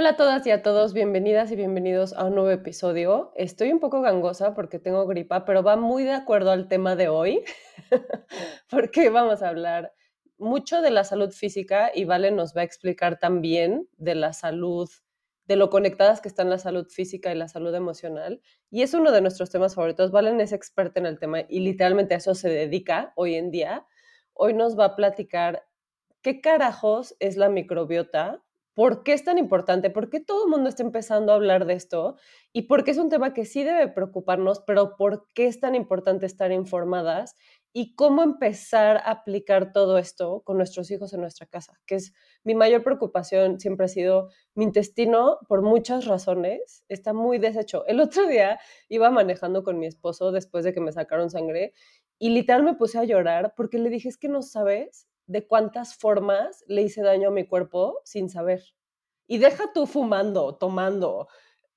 Hola a todas y a todos, bienvenidas y bienvenidos a un nuevo episodio. Estoy un poco gangosa porque tengo gripa, pero va muy de acuerdo al tema de hoy, porque vamos a hablar mucho de la salud física y Vale nos va a explicar también de la salud, de lo conectadas que están la salud física y la salud emocional. Y es uno de nuestros temas favoritos. Valen es experta en el tema y literalmente a eso se dedica hoy en día. Hoy nos va a platicar qué carajos es la microbiota, ¿Por qué es tan importante? ¿Por qué todo el mundo está empezando a hablar de esto? ¿Y por qué es un tema que sí debe preocuparnos, pero por qué es tan importante estar informadas? ¿Y cómo empezar a aplicar todo esto con nuestros hijos en nuestra casa? Que es mi mayor preocupación, siempre ha sido mi intestino, por muchas razones, está muy deshecho. El otro día iba manejando con mi esposo después de que me sacaron sangre y literal me puse a llorar porque le dije, es que no sabes de cuántas formas le hice daño a mi cuerpo sin saber. Y deja tú fumando, tomando,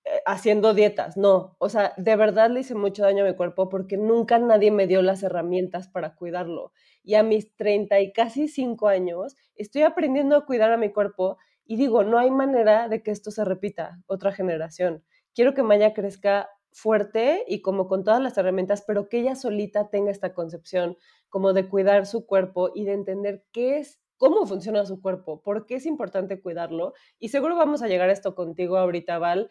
eh, haciendo dietas, no. O sea, de verdad le hice mucho daño a mi cuerpo porque nunca nadie me dio las herramientas para cuidarlo. Y a mis 30 y casi 5 años estoy aprendiendo a cuidar a mi cuerpo y digo, no hay manera de que esto se repita otra generación. Quiero que Maya crezca fuerte y como con todas las herramientas, pero que ella solita tenga esta concepción como de cuidar su cuerpo y de entender qué es, cómo funciona su cuerpo, por qué es importante cuidarlo. Y seguro vamos a llegar a esto contigo ahorita, Val.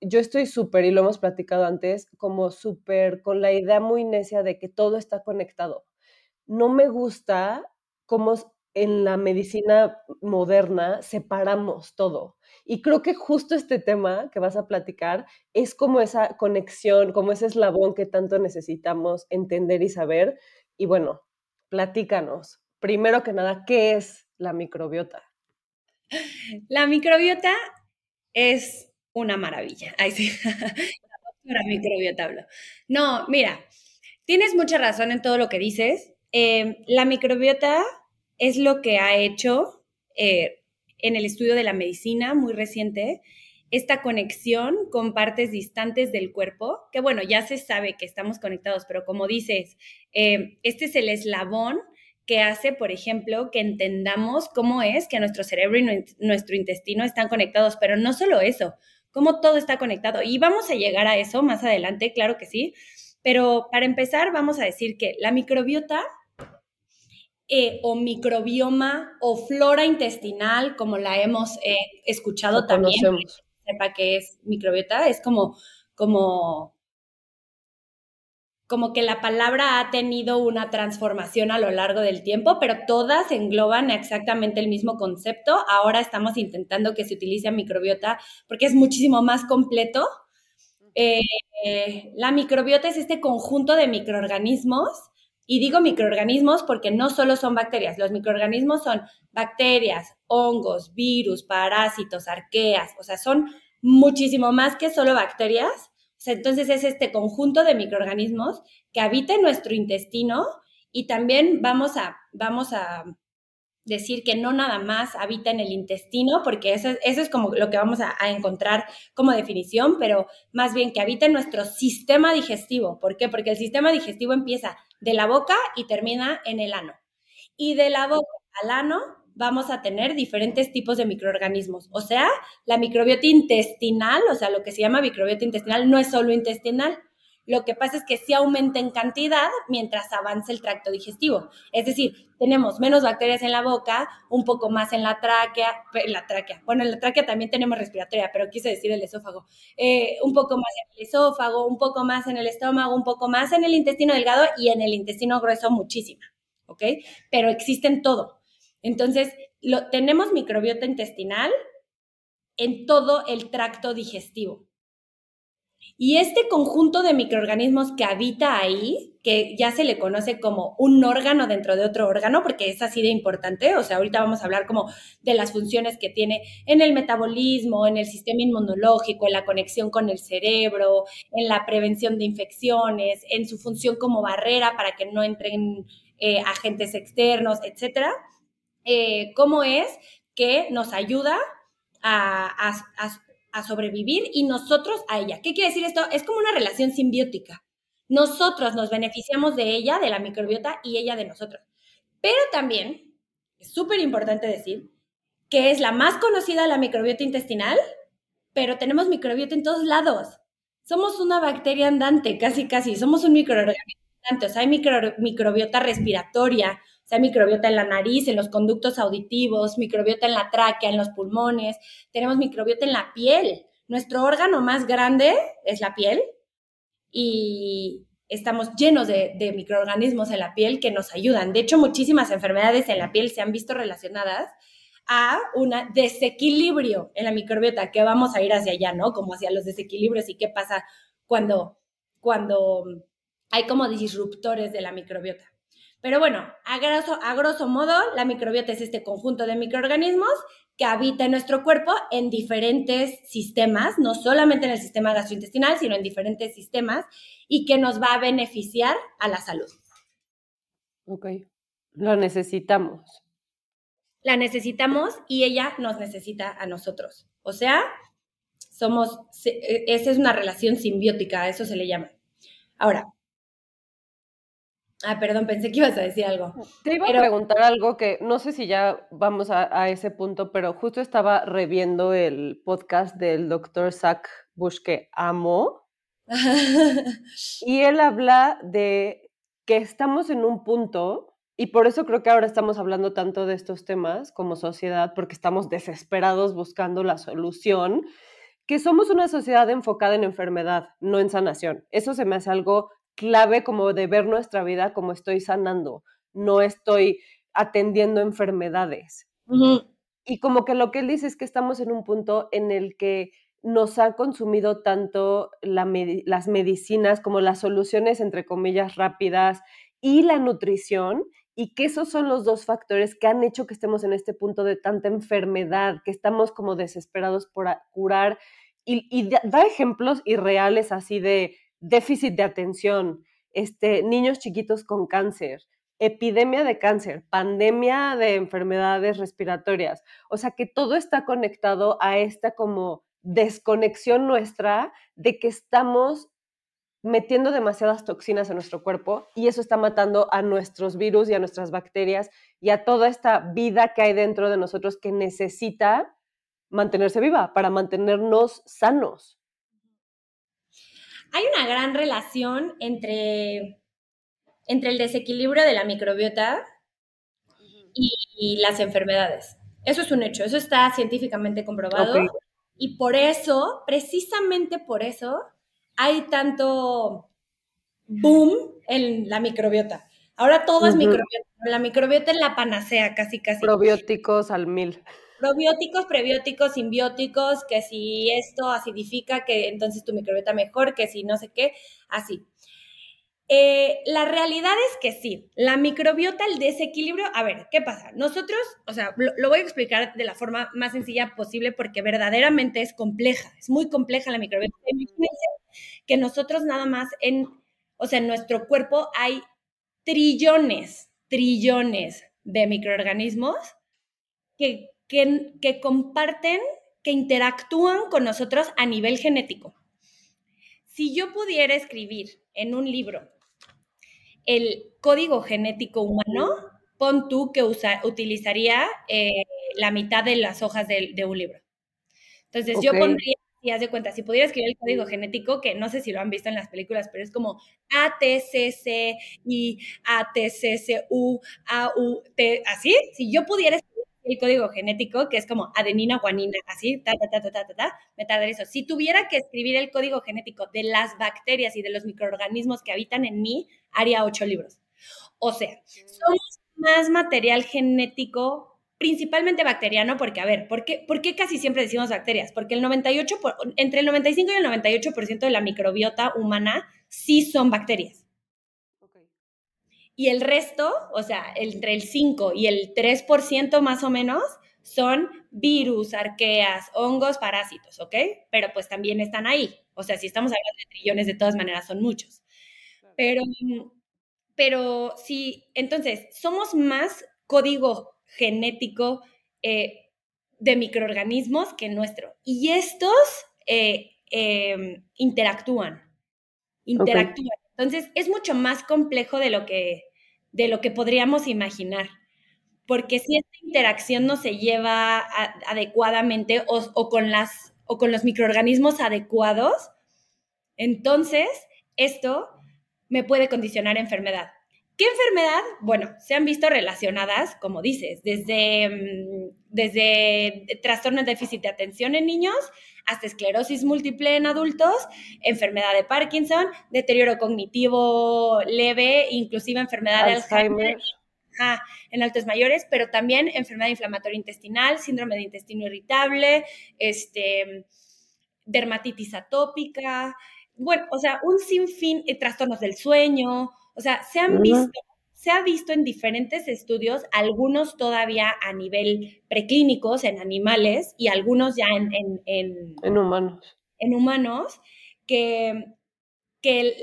Yo estoy súper, y lo hemos platicado antes, como súper con la idea muy necia de que todo está conectado. No me gusta cómo en la medicina moderna separamos todo. Y creo que justo este tema que vas a platicar es como esa conexión, como ese eslabón que tanto necesitamos entender y saber. Y bueno, platícanos. Primero que nada, ¿qué es la microbiota? La microbiota es una maravilla. Ay, sí. La microbiota hablo. No, mira, tienes mucha razón en todo lo que dices. Eh, la microbiota es lo que ha hecho eh, en el estudio de la medicina muy reciente esta conexión con partes distantes del cuerpo, que bueno, ya se sabe que estamos conectados, pero como dices, eh, este es el eslabón que hace, por ejemplo, que entendamos cómo es que nuestro cerebro y nuestro intestino están conectados, pero no solo eso, cómo todo está conectado. Y vamos a llegar a eso más adelante, claro que sí, pero para empezar vamos a decir que la microbiota eh, o microbioma o flora intestinal, como la hemos eh, escuchado también, sepa que es microbiota, es como, como, como que la palabra ha tenido una transformación a lo largo del tiempo, pero todas engloban exactamente el mismo concepto. Ahora estamos intentando que se utilice microbiota porque es muchísimo más completo. Eh, la microbiota es este conjunto de microorganismos y digo microorganismos porque no solo son bacterias, los microorganismos son bacterias, hongos, virus, parásitos, arqueas, o sea, son muchísimo más que solo bacterias. entonces es este conjunto de microorganismos que habita en nuestro intestino y también vamos a, vamos a decir que no nada más habita en el intestino, porque eso, eso es como lo que vamos a, encontrar como definición, pero más bien que habita en nuestro sistema digestivo. ¿Por qué? Porque el sistema digestivo empieza de la boca y termina en el ano. Y de la boca al ano vamos a tener diferentes tipos de microorganismos. O sea, la microbiota intestinal, o sea, lo que se llama microbiota intestinal, no es solo intestinal, lo que pasa es que sí aumenta en cantidad mientras avanza el tracto digestivo. Es decir, tenemos menos bacterias en la boca, un poco más en la tráquea, en la tráquea. Bueno, en la tráquea también tenemos respiratoria, pero quise decir el esófago. Eh, un poco más en el esófago, un poco más en el estómago, un poco más en el intestino delgado y en el intestino grueso muchísima. ¿Ok? Pero existen todo. Entonces, lo, tenemos microbiota intestinal en todo el tracto digestivo. Y este conjunto de microorganismos que habita ahí, que ya se le conoce como un órgano dentro de otro órgano, porque es así de importante, o sea, ahorita vamos a hablar como de las funciones que tiene en el metabolismo, en el sistema inmunológico, en la conexión con el cerebro, en la prevención de infecciones, en su función como barrera para que no entren eh, agentes externos, etcétera. Eh, ¿Cómo es que nos ayuda a a sobrevivir y nosotros a ella. ¿Qué quiere decir esto? Es como una relación simbiótica. Nosotros nos beneficiamos de ella, de la microbiota, y ella de nosotros. Pero también es súper importante decir que es la más conocida la microbiota intestinal, pero tenemos microbiota en todos lados. Somos una bacteria andante, casi, casi. Somos un microorganismo andante. O sea, hay microbiota respiratoria, sea, microbiota en la nariz, en los conductos auditivos, microbiota en la tráquea, en los pulmones. Tenemos microbiota en la piel. Nuestro órgano más grande es la piel y estamos llenos de, de microorganismos en la piel que nos ayudan. De hecho, muchísimas enfermedades en la piel se han visto relacionadas a un desequilibrio en la microbiota, que vamos a ir hacia allá, ¿no? Como hacia los desequilibrios y qué pasa cuando, cuando hay como disruptores de la microbiota. Pero bueno, a grosso, a grosso modo, la microbiota es este conjunto de microorganismos que habita en nuestro cuerpo en diferentes sistemas, no solamente en el sistema gastrointestinal, sino en diferentes sistemas, y que nos va a beneficiar a la salud. Ok, lo necesitamos la necesitamos y ella nos necesita a nosotros. O sea, somos, e, esa es una relación simbiótica, a eso se le llama. Ahora, ah, perdón, pensé que ibas a decir algo. Te iba a preguntar algo que no sé si ya vamos a, ese punto, pero justo estaba reviendo el podcast del doctor Zach Bush que amo. y él habla de que estamos en un punto y por eso creo que ahora estamos hablando tanto de estos temas como sociedad, porque estamos desesperados buscando la solución, que somos una sociedad enfocada en enfermedad, no en sanación. Eso se me hace algo clave como de ver nuestra vida como estoy sanando, no estoy atendiendo enfermedades. Y como que lo que él dice es que estamos en un punto en el que nos ha consumido tanto las medicinas como las soluciones, entre comillas, rápidas y la nutrición, y que esos son los dos factores que han hecho que estemos en este punto de tanta enfermedad, que estamos como desesperados por curar y, da ejemplos irreales así de déficit de atención, este, niños chiquitos con cáncer, epidemia de cáncer, pandemia de enfermedades respiratorias, o sea que todo está conectado a esta como desconexión nuestra de que estamos metiendo demasiadas toxinas en nuestro cuerpo y eso está matando a nuestros virus y a nuestras bacterias y a toda esta vida que hay dentro de nosotros que necesita mantenerse viva para mantenernos sanos. Hay una gran relación entre, entre el desequilibrio de la microbiota y, las enfermedades. Eso es un hecho, eso está científicamente comprobado. Y por eso, precisamente por eso, hay tanto boom en la microbiota. Ahora todo es microbiota. La microbiota es la panacea, casi, casi. Probióticos al mil. Probióticos, prebióticos, simbióticos, que si esto acidifica, que entonces tu microbiota mejor, que si no sé qué, así. Eh, la realidad es que sí, la microbiota, el desequilibrio, a ver, ¿qué pasa? Nosotros, o sea, lo, voy a explicar de la forma más sencilla posible porque verdaderamente es compleja, es muy compleja la microbiota. Que nosotros nada más en, o sea, en nuestro cuerpo hay trillones, trillones de microorganismos que, que, que comparten, que interactúan con nosotros a nivel genético. Si yo pudiera escribir en un libro el código genético humano, pon tú que utilizaría eh, la mitad de las hojas de, un libro. Entonces yo pondría, y haz de cuenta, si pudiera escribir el código genético, que no sé si lo han visto en las películas, pero es como ATCC y ATCCU, AUT, así, si yo pudiera escribir el código genético, que es como adenina, guanina, así, ta, ta, ta, ta, ta, ta, me eso. Si tuviera que escribir el código genético de las bacterias y de los microorganismos que habitan en mí, haría ocho libros. O sea, somos más material genético principalmente bacteriano, porque a ver, ¿por qué, ¿por qué, casi siempre decimos bacterias? Porque el 98, entre el 95 y el 98% de la microbiota humana sí son bacterias. Y el resto, o sea, entre el 5 y el 3% más o menos, son virus, arqueas, hongos, parásitos, ¿ok? Pero pues también están ahí. O sea, si estamos hablando de trillones, de todas maneras son muchos. Pero, pero sí, entonces, somos más código genético eh, de microorganismos que nuestro. Y estos eh, em, interactúan, interactúan. Entonces, es mucho más complejo de lo que, de lo que podríamos imaginar. Porque si esta interacción no se lleva adecuadamente o, con las o con los microorganismos adecuados, entonces esto me puede condicionar enfermedad. ¿Qué enfermedad? Bueno, se han visto relacionadas, como dices, desde, mm, desde trastorno de déficit de atención en niños hasta esclerosis múltiple en adultos, enfermedad de Parkinson, deterioro cognitivo leve, inclusive enfermedad de Alzheimer. en altos mayores, pero también enfermedad inflamatoria intestinal, síndrome de intestino irritable, este, dermatitis atópica, bueno, o sea, un sinfín de trastornos del sueño, o sea, se han visto, se ha visto en diferentes estudios, algunos todavía a nivel preclínicos en animales y algunos ya en, en, humanos. En humanos, que, que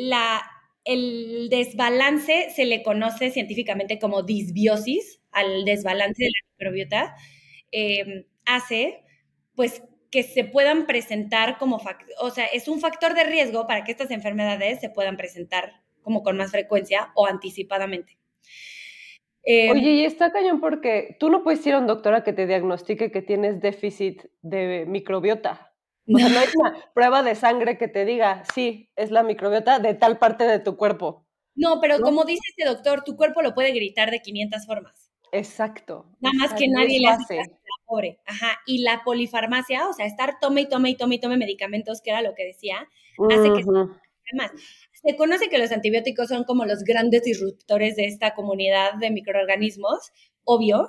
la, el desbalance se le conoce científicamente como disbiosis al desbalance de la microbiota, eh, hace pues que se puedan presentar como, o sea, es un factor de riesgo para que estas enfermedades se puedan presentar como con más frecuencia o anticipadamente. Em, Oye, y está cañón porque tú no puedes ir a un doctor a que te diagnostique que tienes déficit de microbiota. O sea, no hay una prueba de sangre que te diga, sí, es la microbiota de tal parte de tu cuerpo. No, pero como dice este doctor, tu cuerpo lo puede gritar de 500 formas. Exacto. Nada más que nadie le hace caso a la pobre. Ajá. Y la polifarmacia, o sea, estar tome y tome y tome y tome medicamentos, que era lo que decía, hace que más. Se conoce que los antibióticos son como los grandes disruptores de esta comunidad de microorganismos, obvio,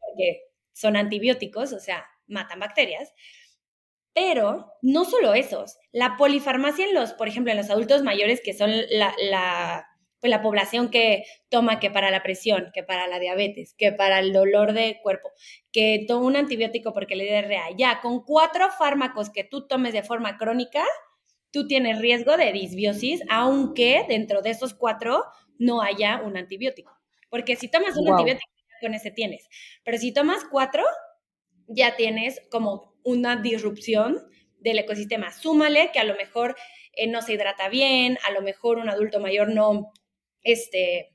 porque son antibióticos, o sea, matan bacterias. Pero no solo esos, la polifarmacia en los, por ejemplo, en los adultos mayores, que son la, la, pues la población que toma que para la presión, que para la diabetes, que para el dolor de cuerpo, que toma un antibiótico porque le diarrea, ya con cuatro fármacos que tú tomes de forma crónica, tú tienes riesgo de disbiosis, aunque dentro de esos cuatro no haya un antibiótico. Porque si tomas un antibiótico, con ese tienes. Pero si tomas cuatro, ya tienes como una disrupción del ecosistema. Súmale que a lo mejor eh, no se hidrata bien, a lo mejor un adulto mayor no, este,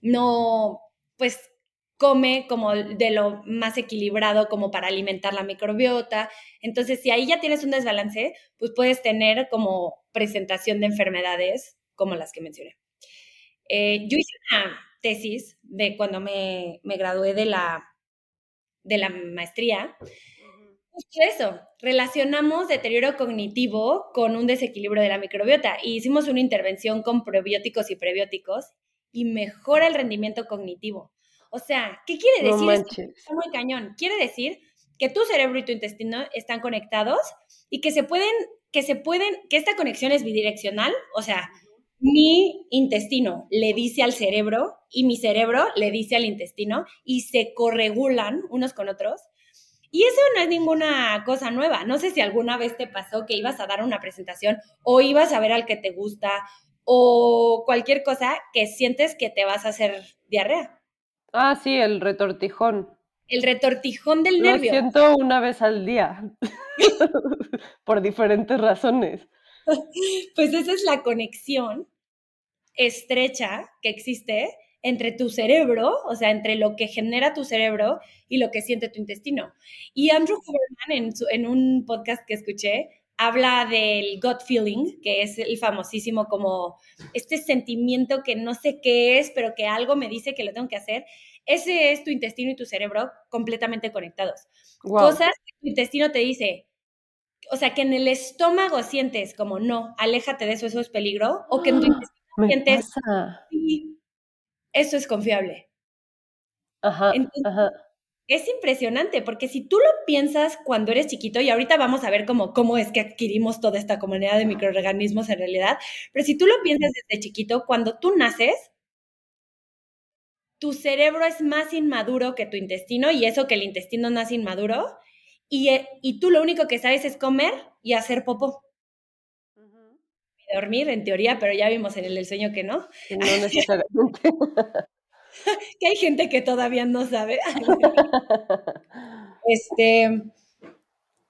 no, pues come como de lo más equilibrado como para alimentar la microbiota. Entonces, si ahí ya tienes un desbalance, pues puedes tener como presentación de enfermedades como las que mencioné. Eh, yo hice una tesis de cuando me, me gradué de la, de la maestría. Justo eso, relacionamos deterioro cognitivo con un desequilibrio de la microbiota y hicimos una intervención con probióticos y prebióticos y mejora el rendimiento cognitivo. O sea, ¿qué quiere decir? No muy cañón. Quiere decir que tu cerebro y tu intestino están conectados y que se pueden, que se pueden, que esta conexión es bidireccional, o sea, mi intestino le dice al cerebro y mi cerebro le dice al intestino y se corregulan unos con otros. Y eso no es ninguna cosa nueva. No sé si alguna vez te pasó que ibas a dar una presentación o ibas a ver al que te gusta o cualquier cosa que sientes que te vas a hacer diarrea. Ah, sí, el retortijón. El retortijón del nervio. Lo siento una vez al día, por diferentes razones. Pues esa es la conexión estrecha que existe entre tu cerebro, o sea, entre lo que genera tu cerebro y lo que siente tu intestino. Y Andrew Huberman, en, en un podcast que escuché, habla del gut feeling, que es el famosísimo como este sentimiento que no sé qué es, pero que algo me dice que lo tengo que hacer. Ese es tu intestino y tu cerebro completamente conectados. Cosas que tu intestino te dice, o sea, que en el estómago sientes como no, aléjate de eso, eso es peligro, o que en tu intestino sientes, sí, eso es confiable. Ajá, ajá es impresionante, porque si tú lo piensas cuando eres chiquito, y ahorita vamos a ver cómo, cómo es que adquirimos toda esta comunidad de microorganismos en realidad, pero si tú lo piensas desde chiquito, cuando tú naces, tu cerebro es más inmaduro que tu intestino, y eso que el intestino nace inmaduro, y, eh, y tú lo único que sabes es comer y hacer popó. Y dormir, en teoría, pero ya vimos en el, sueño que no. No necesariamente. que hay gente que todavía no sabe. este,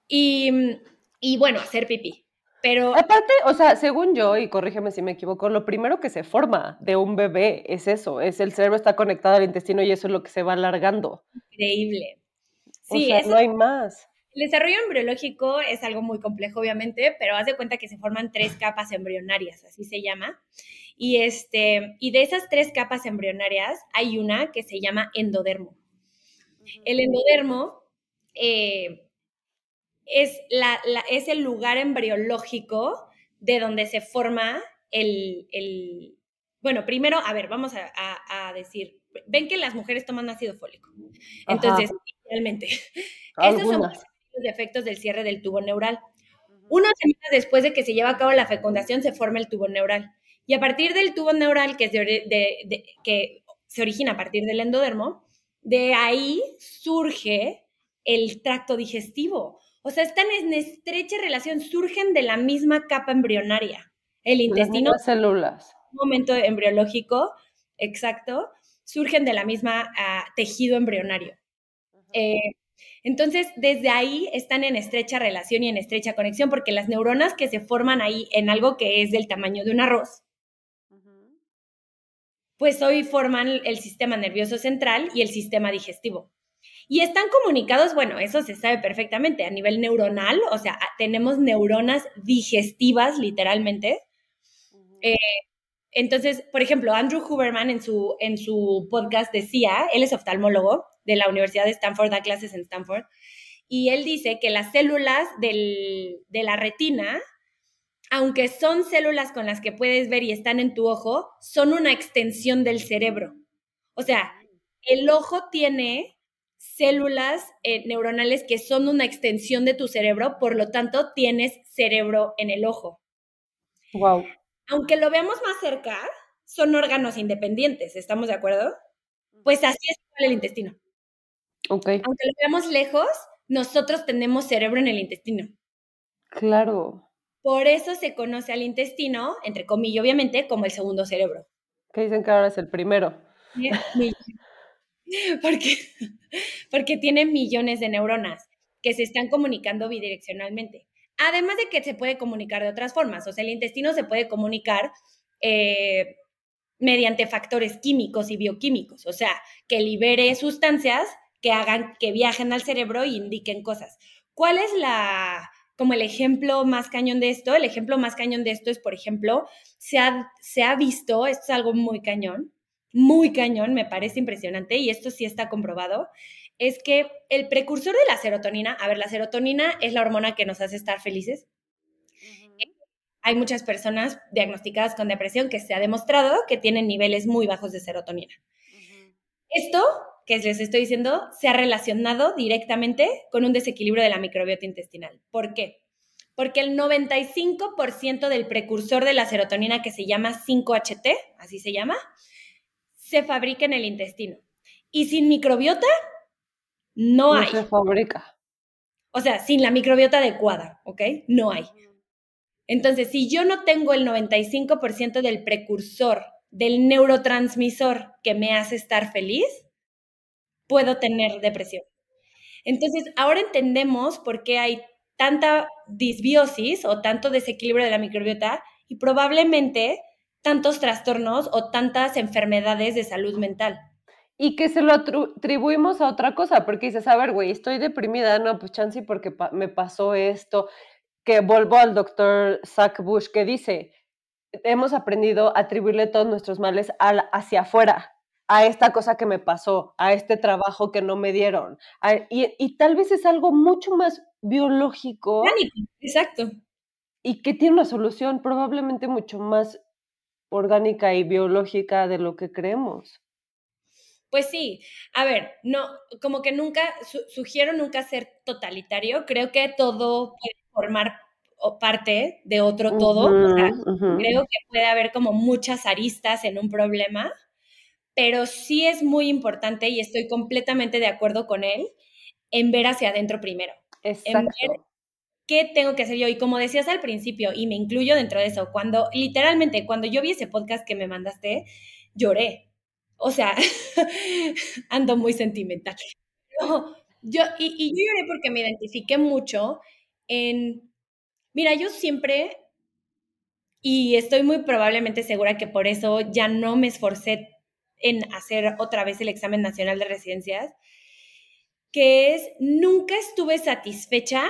y, bueno, hacer pipí. Pero. Aparte, o sea, según yo, y corrígeme si me equivoco, lo primero que se forma de un bebé es eso, es el cerebro está conectado al intestino y eso es lo que se va alargando. Increíble. Sí, o sea, no hay más. El desarrollo embriológico es algo muy complejo, obviamente, pero haz de cuenta que se forman tres capas embrionarias, así se llama. Y, este, y de esas tres capas embrionarias hay una que se llama endodermo. El endodermo eh, es, la, es el lugar embriológico de donde se forma el, el bueno, primero, a ver, vamos a, a, decir, ven que las mujeres toman ácido fólico. Entonces, realmente, esos son los efectos del cierre del tubo neural. Unas semanas después de que se lleva a cabo la fecundación, se forma el tubo neural. Y a partir del tubo neural, que, que se origina a partir del endodermo, de ahí surge el tracto digestivo. O sea, están en estrecha relación, surgen de la misma capa embrionaria. El intestino. Las células. momento embriológico, exacto, surgen de la misma ah, tejido embrionario. Eh, entonces, desde ahí están en estrecha relación y en estrecha conexión, porque las neuronas que se forman ahí en algo que es del tamaño de un arroz, pues hoy forman el sistema nervioso central y el sistema digestivo. Y están comunicados, bueno, eso se sabe perfectamente a nivel neuronal, o sea, tenemos neuronas digestivas literalmente. Eh, entonces, por ejemplo, Andrew Huberman en su, en su podcast decía, él es oftalmólogo de la Universidad de Stanford, da clases en Stanford, y él dice que las células de la retina aunque son células con las que puedes ver y están en tu ojo, son una extensión del cerebro. O sea, el ojo tiene células eh, neuronales que son una extensión de tu cerebro, por lo tanto, tienes cerebro en el ojo. Wow. Aunque lo veamos más cerca, son órganos independientes, ¿estamos de acuerdo? Pues así es el intestino. Ok. Aunque lo veamos lejos, nosotros tenemos cerebro en el intestino. Claro. Por eso se conoce al intestino, entre comillas, obviamente, como el segundo cerebro. Que dicen que ahora es el primero. porque, porque tiene millones de neuronas que se están comunicando bidireccionalmente. Además de que se puede comunicar de otras formas, o sea, el intestino se puede comunicar eh, mediante factores químicos y bioquímicos, o sea, que libere sustancias que hagan que viajen al cerebro e indiquen cosas. ¿Cuál es la, como el ejemplo más cañón de esto. El ejemplo más cañón de esto es, por ejemplo, se ha, se ha visto, esto es algo muy cañón, muy cañón, me parece impresionante y esto sí está comprobado, es que el precursor de la serotonina, a ver, la serotonina es la hormona que nos hace estar felices. Hay muchas personas diagnosticadas con depresión que se ha demostrado que tienen niveles muy bajos de serotonina. Esto que les estoy diciendo se ha relacionado directamente con un desequilibrio de la microbiota intestinal. ¿Por qué? Porque el 95% del precursor de la serotonina que se llama 5-HT, así se llama, se fabrica en el intestino. Y sin microbiota, no, hay. se fabrica. O sea, sin la microbiota adecuada, ¿ok? No hay. Entonces, si yo no tengo el 95% del precursor del neurotransmisor que me hace estar feliz, puedo tener depresión. Entonces, ahora entendemos por qué hay tanta disbiosis o tanto desequilibrio de la microbiota y probablemente tantos trastornos o tantas enfermedades de salud mental. Y que se lo atribuimos a otra cosa, porque dices, a ver, güey, estoy deprimida, no, pues chance porque me pasó esto, que vuelvo al doctor Zach Bush que dice, hemos aprendido a atribuirle todos nuestros males hacia afuera, a esta cosa que me pasó, a este trabajo que no me dieron. y, tal vez es algo mucho más biológico. Exacto. Y que tiene una solución probablemente mucho más orgánica y biológica de lo que creemos. Pues sí, a ver, no, como que nunca, sugiero nunca ser totalitario, creo que todo puede formar parte de otro todo, creo que puede haber como muchas aristas en un problema, pero sí es muy importante y estoy completamente de acuerdo con él en ver hacia adentro primero. Exacto. En ver qué tengo que hacer yo. Y como decías al principio, y me incluyo dentro de eso, cuando literalmente, cuando yo vi ese podcast que me mandaste, lloré. O sea, ando muy sentimental. yo, y, y yo lloré porque me identifiqué mucho en, mira, yo siempre, y estoy muy probablemente segura que por eso ya no me esforcé en hacer otra vez el examen nacional de residencias, que es nunca estuve satisfecha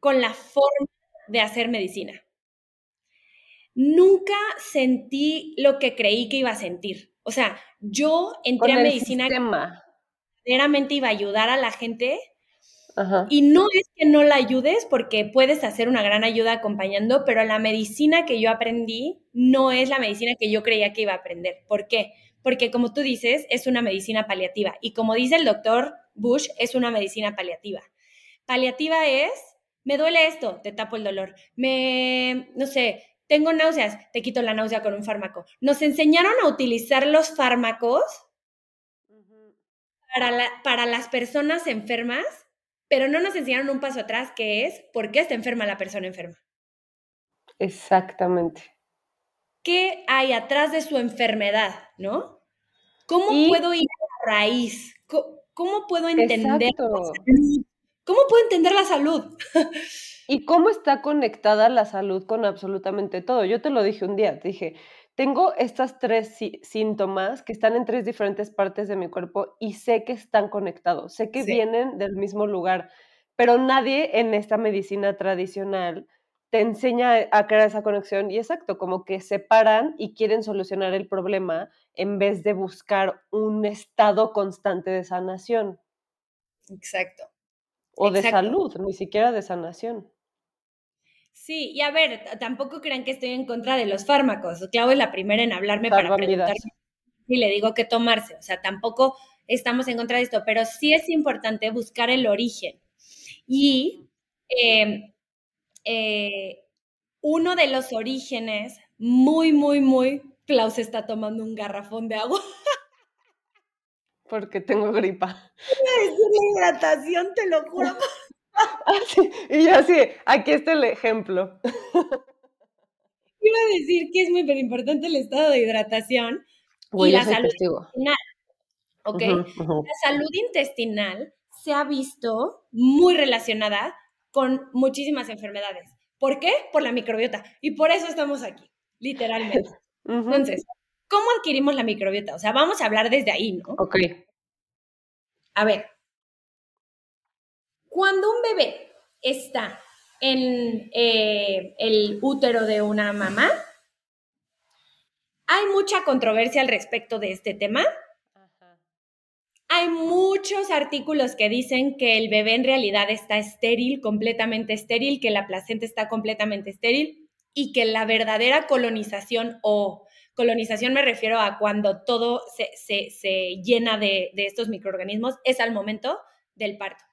con la forma de hacer medicina. Nunca sentí lo que creí que iba a sentir. O sea, yo entré a medicina verdaderamente iba a ayudar a la gente y no es que no la ayudes porque puedes hacer una gran ayuda acompañando, pero la medicina que yo aprendí no es la medicina que yo creía que iba a aprender. ¿Por qué? Porque como tú dices, es una medicina paliativa y como dice el doctor Bush, es una medicina paliativa. Paliativa es, me duele esto, te tapo el dolor. Me, no sé, tengo náuseas, te quito la náusea con un fármaco. Nos enseñaron a utilizar los fármacos para, para las personas enfermas pero no nos enseñaron un paso atrás que es por qué está enferma la persona enferma. Exactamente. ¿Qué hay atrás de su enfermedad, no? ¿Cómo puedo ir a la raíz? ¿Cómo, puedo entender la salud? ¿Cómo puedo entender la salud? y cómo está conectada la salud con absolutamente todo. Yo te lo dije un día, te dije, tengo estas tres síntomas que están en tres diferentes partes de mi cuerpo y sé que están conectados, sé que vienen del mismo lugar, pero nadie en esta medicina tradicional te enseña a crear esa conexión y exacto, como que separan y quieren solucionar el problema en vez de buscar un estado constante de sanación. Exacto. O de salud, ni siquiera de sanación. Sí, y a ver, tampoco crean que estoy en contra de los fármacos. Clau es la primera en hablarme para preguntarme y le digo qué tomarse. O sea, tampoco estamos en contra de esto, pero sí es importante buscar el origen. Y em, eh, uno de los orígenes, muy, muy, muy, Klaus está tomando un garrafón de agua. Porque tengo gripa. Es una hidratación, te lo juro. Ah, y yo así, aquí está el ejemplo. Iba a decir que es muy importante el estado de hidratación y la salud intestinal. ¿Ok? La salud intestinal se ha visto muy relacionada con muchísimas enfermedades. ¿Por qué? Por la microbiota. Y por eso estamos aquí, literalmente. Entonces, ¿cómo adquirimos la microbiota? O sea, vamos a hablar desde ahí, ¿no? Ok. A ver, cuando un bebé está en eh, el útero de una mamá, hay mucha controversia al respecto de este tema. Hay muchos artículos que dicen que el bebé en realidad está estéril, completamente estéril, que la placenta está completamente estéril y que la verdadera colonización o colonización me refiero a cuando todo se, llena de estos microorganismos es al momento del parto.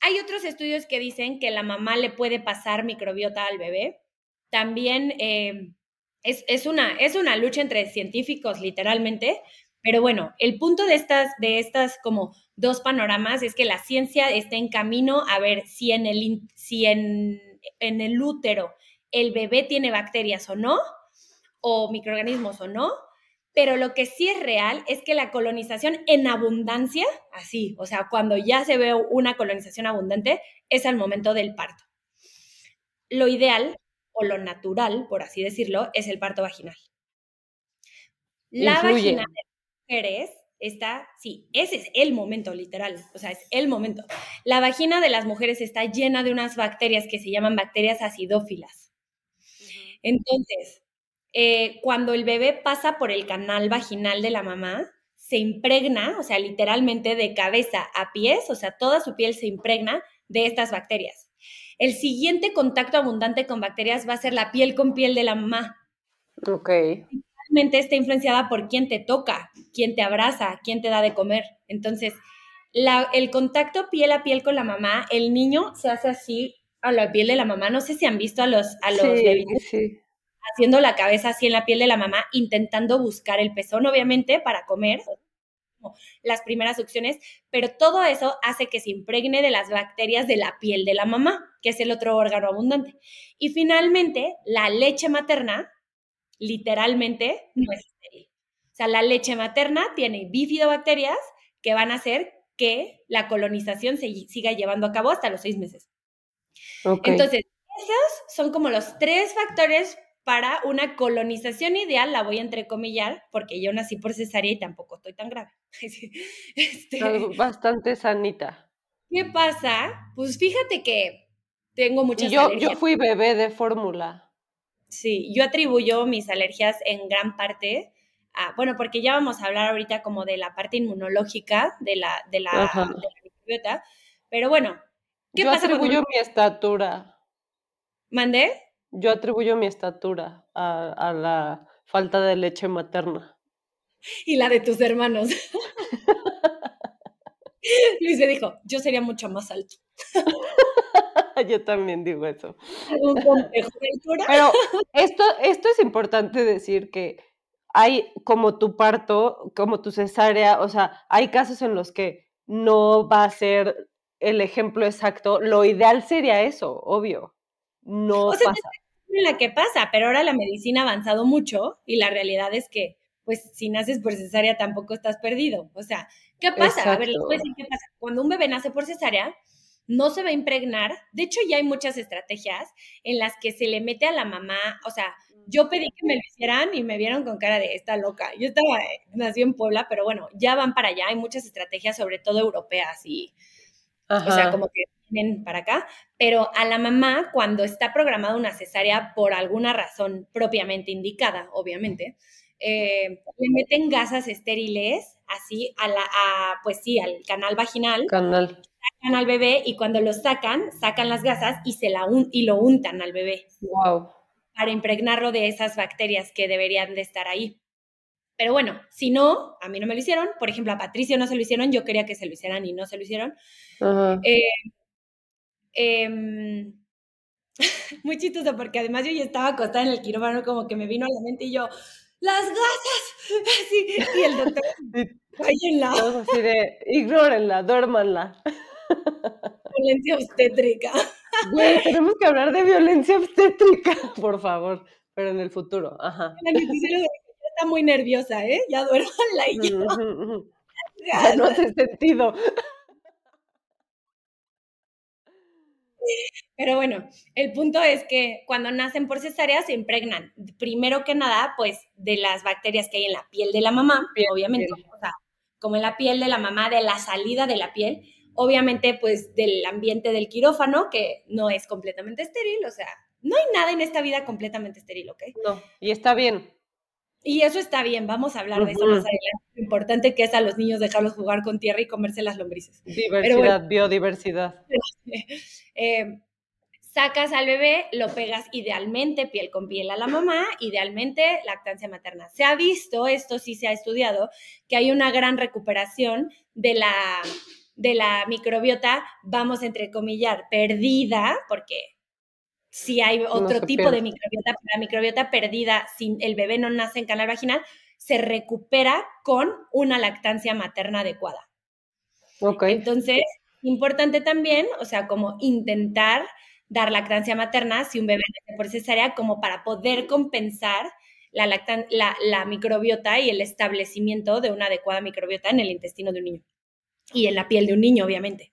Hay otros estudios que dicen que la mamá le puede pasar microbiota al bebé. También eh, es, una, es una lucha entre científicos, literalmente. Pero bueno, el punto de estas, de estas como dos panoramas es que la ciencia está en camino a ver si en el, si en, en el útero el bebé tiene bacterias o no, o microorganismos o no, pero lo que sí es real es que la colonización en abundancia, así, o sea, cuando ya se ve una colonización abundante, es al momento del parto. Lo ideal o lo natural, por así decirlo, es el parto vaginal. La vagina de mujeres está, sí, ese es el momento literal, o sea, es el momento. La vagina de las mujeres está llena de unas bacterias que se llaman bacterias acidófilas. Entonces, eh, cuando el bebé pasa por el canal vaginal de la mamá, se impregna, o sea, literalmente de cabeza a pies, o sea, toda su piel se impregna de estas bacterias. El siguiente contacto abundante con bacterias va a ser la piel con piel de la mamá. Ok. Realmente está influenciada por quién te toca, quién te abraza, quién te da de comer. Entonces, el contacto piel a piel con la mamá, el niño se hace así a la piel de la mamá. No sé si han visto a los, a los sí, Sí haciendo la cabeza así en la piel de la mamá, intentando buscar el pezón, obviamente, para comer, las primeras succiones, pero todo eso hace que se impregne de las bacterias de la piel de la mamá, que es el otro órgano abundante. Y finalmente, la leche materna, literalmente, no es estéril. O sea, la leche materna tiene bifidobacterias que van a hacer que la colonización se siga llevando a cabo hasta los seis meses. Entonces, esos son como los tres factores para una colonización ideal, la voy a entrecomillar, porque yo nací por cesárea y tampoco estoy tan grave. Este... Bastante sanita. ¿Qué pasa? Pues fíjate que tengo muchas yo, alergias. Yo fui bebé de fórmula. Sí, yo atribuyo mis alergias en gran parte a, bueno, porque ya vamos a hablar ahorita como de la parte inmunológica de la, de la, de la microbiota, pero bueno, ¿qué yo atribuyo mi estatura. ¿Mandé? Yo atribuyo mi estatura a, a la falta de leche materna. Y la de tus hermanos. Luis me dijo, yo sería mucho más alto. yo también digo eso. De altura. Pero esto, esto es importante decir que hay como tu parto, como tu cesárea, o sea, hay casos en los que no va a ser el ejemplo exacto. Lo ideal sería eso, obvio. No o sea, pasa. En la que pasa, pero ahora la medicina ha avanzado mucho y la realidad es que, pues, si naces por cesárea tampoco estás perdido. O sea, ¿qué pasa? A ver, les voy a decir qué pasa. Cuando un bebé nace por cesárea, no se va a impregnar. De hecho, ya hay muchas estrategias en las que se le mete a la mamá, o sea, yo pedí que me lo hicieran y me vieron con cara de esta loca. Yo estaba, eh, nací en Puebla, pero bueno, ya van para allá. Hay muchas estrategias, sobre todo europeas y, o sea, como que vienen para acá. Pero a la mamá, cuando está programada una cesárea por alguna razón propiamente indicada, obviamente, eh, le meten gasas estériles así a la, a, pues sí, al canal vaginal. Canal. Sacan al bebé y cuando lo sacan, sacan las gasas y se la un, y lo untan al bebé. Wow para impregnarlo de esas bacterias que deberían de estar ahí. Pero bueno, si no, a mí no me lo hicieron. Por ejemplo, a Patricio no se lo hicieron, yo quería que se lo hicieran y no se lo hicieron. Eh, eh, muy chistoso, porque además yo ya estaba acostada en el quirófano, como que me vino a la mente y yo, ¡las gasas! Así, y el doctor, cállenla. Así de, ignórenla, duérmanla. Violencia obstétrica. Güey, tenemos que hablar de violencia obstétrica, por favor, pero en el futuro, ajá. La está muy nerviosa, ¿eh? Ya duérmanla y yo. Ya no hace sentido. Pero bueno, el punto es que cuando nacen por cesárea se impregnan, primero que nada, pues de las bacterias que hay en la piel de la mamá, obviamente, o sea, como en la piel de la mamá, de la salida de la piel, obviamente pues del ambiente del quirófano, que no es completamente estéril, o sea, no hay nada en esta vida completamente estéril, ¿ok? No, y está bien. Y eso está bien, vamos a hablar de eso más adelante. Lo importante que es a los niños dejarlos jugar con tierra y comerse las lombrices. Diversidad, biodiversidad. Eh, sacas al bebé, lo pegas idealmente piel con piel a la mamá, idealmente lactancia materna. Se ha visto, esto sí se ha estudiado, que hay una gran recuperación de la de la microbiota, vamos a entrecomillar, perdida, porque si hay otro tipo de microbiota, la microbiota perdida, si el bebé no nace en canal vaginal, se recupera con una lactancia materna adecuada. Okay. Entonces, importante también, o sea, como intentar dar lactancia materna si un bebé nace por cesárea, como para poder compensar la, la, la microbiota y el establecimiento de una adecuada microbiota en el intestino de un niño y en la piel de un niño, obviamente.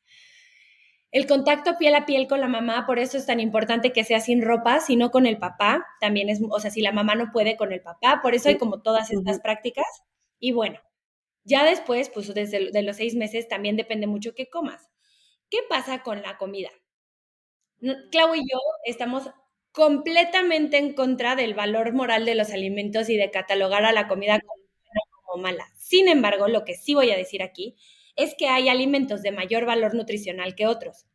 El contacto piel a piel con la mamá, por eso es tan importante que sea sin ropa, sino con el papá. También es, o sea, si la mamá no puede con el papá, por eso hay como todas estas prácticas. Y bueno, ya después, pues desde de los seis meses también depende mucho qué comas. ¿Qué pasa con la comida? Clau y yo estamos completamente en contra del valor moral de los alimentos y de catalogar a la comida como, como mala. Sin embargo, lo que sí voy a decir aquí es que hay alimentos de mayor valor nutricional que otros.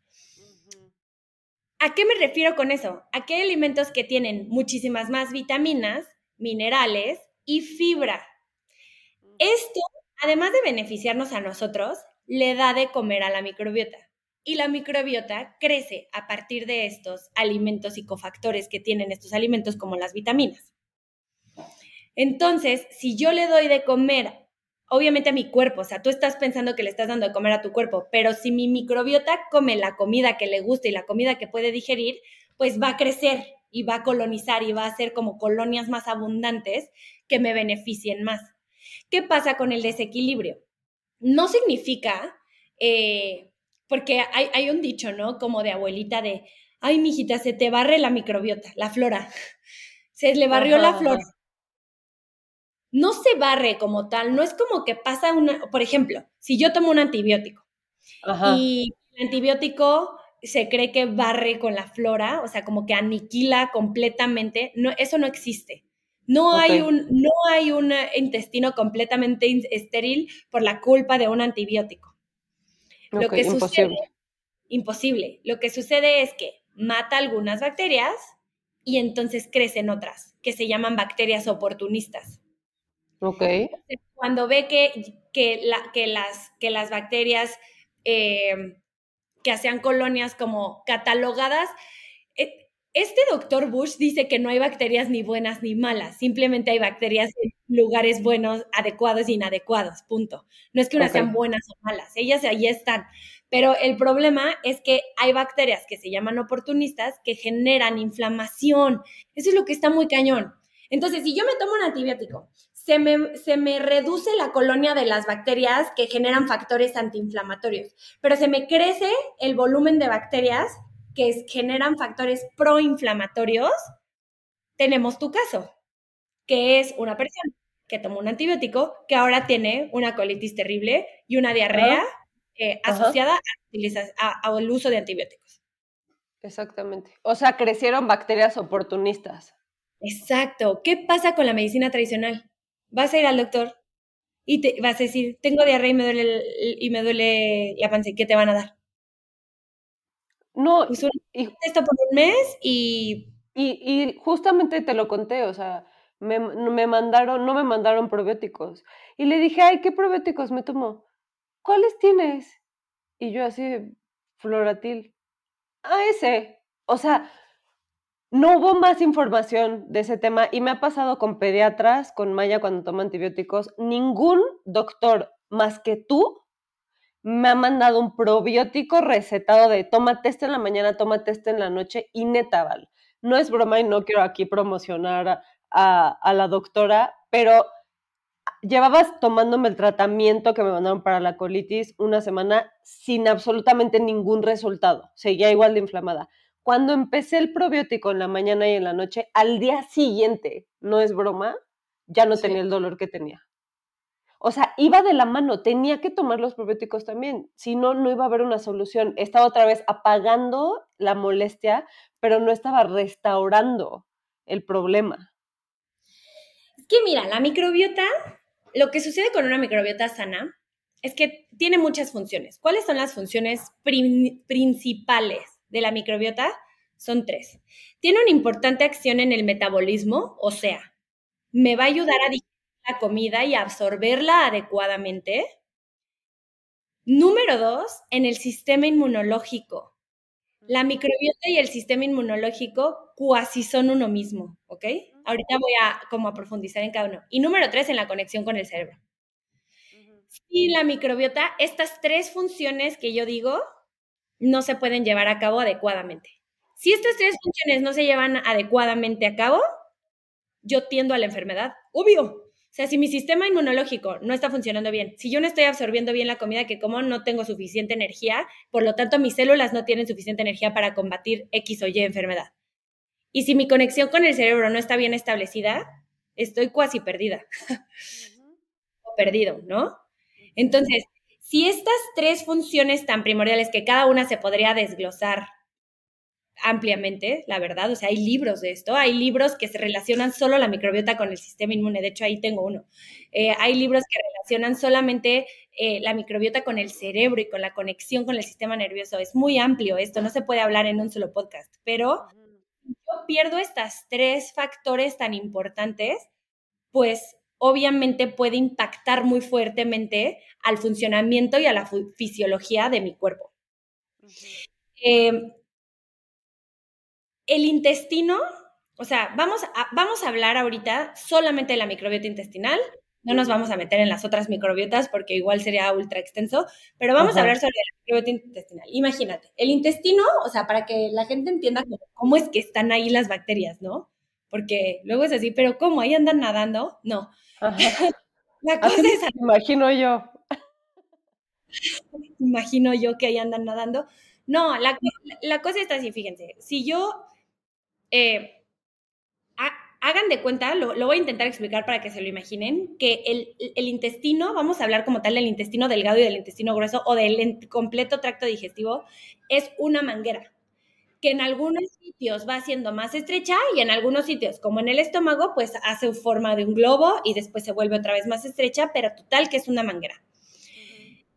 ¿A qué me refiero con eso? A que hay alimentos que tienen muchísimas más vitaminas, minerales y fibra. Esto, además de beneficiarnos a nosotros, le da de comer a la microbiota. Y la microbiota crece a partir de estos alimentos y cofactores que tienen estos alimentos como las vitaminas. Entonces, si yo le doy de comer obviamente a mi cuerpo, o sea, tú estás pensando que le estás dando de comer a tu cuerpo, pero si mi microbiota come la comida que le gusta y la comida que puede digerir, pues va a crecer y va a colonizar y va a hacer como colonias más abundantes que me beneficien más. ¿Qué pasa con el desequilibrio? No significa, eh, porque hay, un dicho, ¿no? Como de abuelita de, ay, mijita, se te barre la microbiota, la flora. Se le barrió la flora no se barre como tal, no es como que pasa una, por ejemplo, si yo tomo un antibiótico y El antibiótico se cree que barre con la flora, o sea, como que aniquila completamente. No, eso no existe. No, hay un, no hay un intestino completamente estéril por la culpa de un antibiótico. Lo que imposible. sucede, imposible. Lo que sucede es que mata algunas bacterias y entonces crecen otras, que se llaman bacterias oportunistas. Ok. Cuando ve que, que, la, que, las, que las bacterias eh, que hacían colonias como catalogadas, eh, este doctor Bush dice que no hay bacterias ni buenas ni malas, simplemente hay bacterias en lugares buenos, adecuados e inadecuados, punto. No es que unas sean buenas o malas, ellas ahí están. Pero el problema es que hay bacterias que se llaman oportunistas que generan inflamación. Eso es lo que está muy cañón. Entonces, si yo me tomo un antibiótico, se me, se me, reduce la colonia de las bacterias que generan factores antiinflamatorios, pero se me crece el volumen de bacterias que generan factores proinflamatorios, tenemos tu caso, que es una persona que tomó un antibiótico, que ahora tiene una colitis terrible y una diarrea eh, asociada al uso de antibióticos. Exactamente. O sea, crecieron bacterias oportunistas. Exacto. ¿Qué pasa con la medicina tradicional? Vas a ir al doctor y te vas a decir, tengo diarrea y me duele, y me duele la panza. ¿Qué te van a dar? No, pues esto por un mes y... y... justamente te lo conté, o sea, me, me, mandaron, no me mandaron probióticos. Y le dije, ay, ¿qué probióticos me tomó? ¿Cuáles tienes? Y yo así, floratil. Ah, ese. O sea, no hubo más información de ese tema y me ha pasado con pediatras, con Maya cuando toma antibióticos. Ningún doctor más que tú me ha mandado un probiótico recetado de toma este en la mañana, toma este en la noche y neta, Val. No es broma y no quiero aquí promocionar a la doctora, pero llevabas tomándome el tratamiento que me mandaron para la colitis una semana sin absolutamente ningún resultado. Seguía igual de inflamada. Cuando empecé el probiótico en la mañana y en la noche, al día siguiente, no es broma, ya no tenía el dolor que tenía. O sea, iba de la mano, tenía que tomar los probióticos también, si no, no iba a haber una solución. Estaba otra vez apagando la molestia, pero no estaba restaurando el problema. Es que mira, la microbiota, lo que sucede con una microbiota sana es que tiene muchas funciones. ¿Cuáles son las funciones principales de la microbiota? Son tres. Tiene una importante acción en el metabolismo, o sea, me va a ayudar a la comida y absorberla adecuadamente. Número dos, en el sistema inmunológico. La microbiota y el sistema inmunológico cuasi son uno mismo, ¿ok? Ahorita voy a como a profundizar en cada uno. Y número tres, en la conexión con el cerebro. Y la microbiota, estas tres funciones que yo digo, no se pueden llevar a cabo adecuadamente. Si estas tres funciones no se llevan adecuadamente a cabo, yo tiendo a la enfermedad, obvio. O sea, si mi sistema inmunológico no está funcionando bien, si yo no estoy absorbiendo bien la comida que como, no tengo suficiente energía, por lo tanto mis células no tienen suficiente energía para combatir X o Y enfermedad. Y si mi conexión con el cerebro no está bien establecida, estoy cuasi perdida. o perdido, ¿no? Entonces, si estas tres funciones tan primordiales que cada una se podría desglosar ampliamente, la verdad. O sea, hay libros de esto. Hay libros que se relacionan solo la microbiota con el sistema inmune. De hecho, ahí tengo uno. Eh, hay libros que relacionan solamente eh, la microbiota con el cerebro y con la conexión con el sistema nervioso. Es muy amplio esto. No se puede hablar en un solo podcast. Pero yo pierdo estas tres factores tan importantes, pues obviamente puede impactar muy fuertemente al funcionamiento y a la fisiología de mi cuerpo. El intestino, o sea, vamos a, vamos a hablar ahorita solamente de la microbiota intestinal. No nos vamos a meter en las otras microbiotas porque igual sería ultra extenso, pero vamos a hablar sobre la microbiota intestinal. Imagínate, el intestino, o sea, para que la gente entienda cómo, es que están ahí las bacterias, ¿no? Porque luego es así, pero ¿cómo? ¿Ahí andan nadando? No. la cosa es... Imagino yo. Imagino yo que ahí andan nadando. No, la, la cosa está así, fíjense. Si yo eh, hagan de cuenta, lo, voy a intentar explicar para que se lo imaginen, que el, el, intestino, vamos a hablar como tal del intestino delgado y del intestino grueso o del completo tracto digestivo, es una manguera que en algunos sitios va siendo más estrecha y en algunos sitios, como en el estómago, pues hace forma de un globo y después se vuelve otra vez más estrecha, pero total que es una manguera.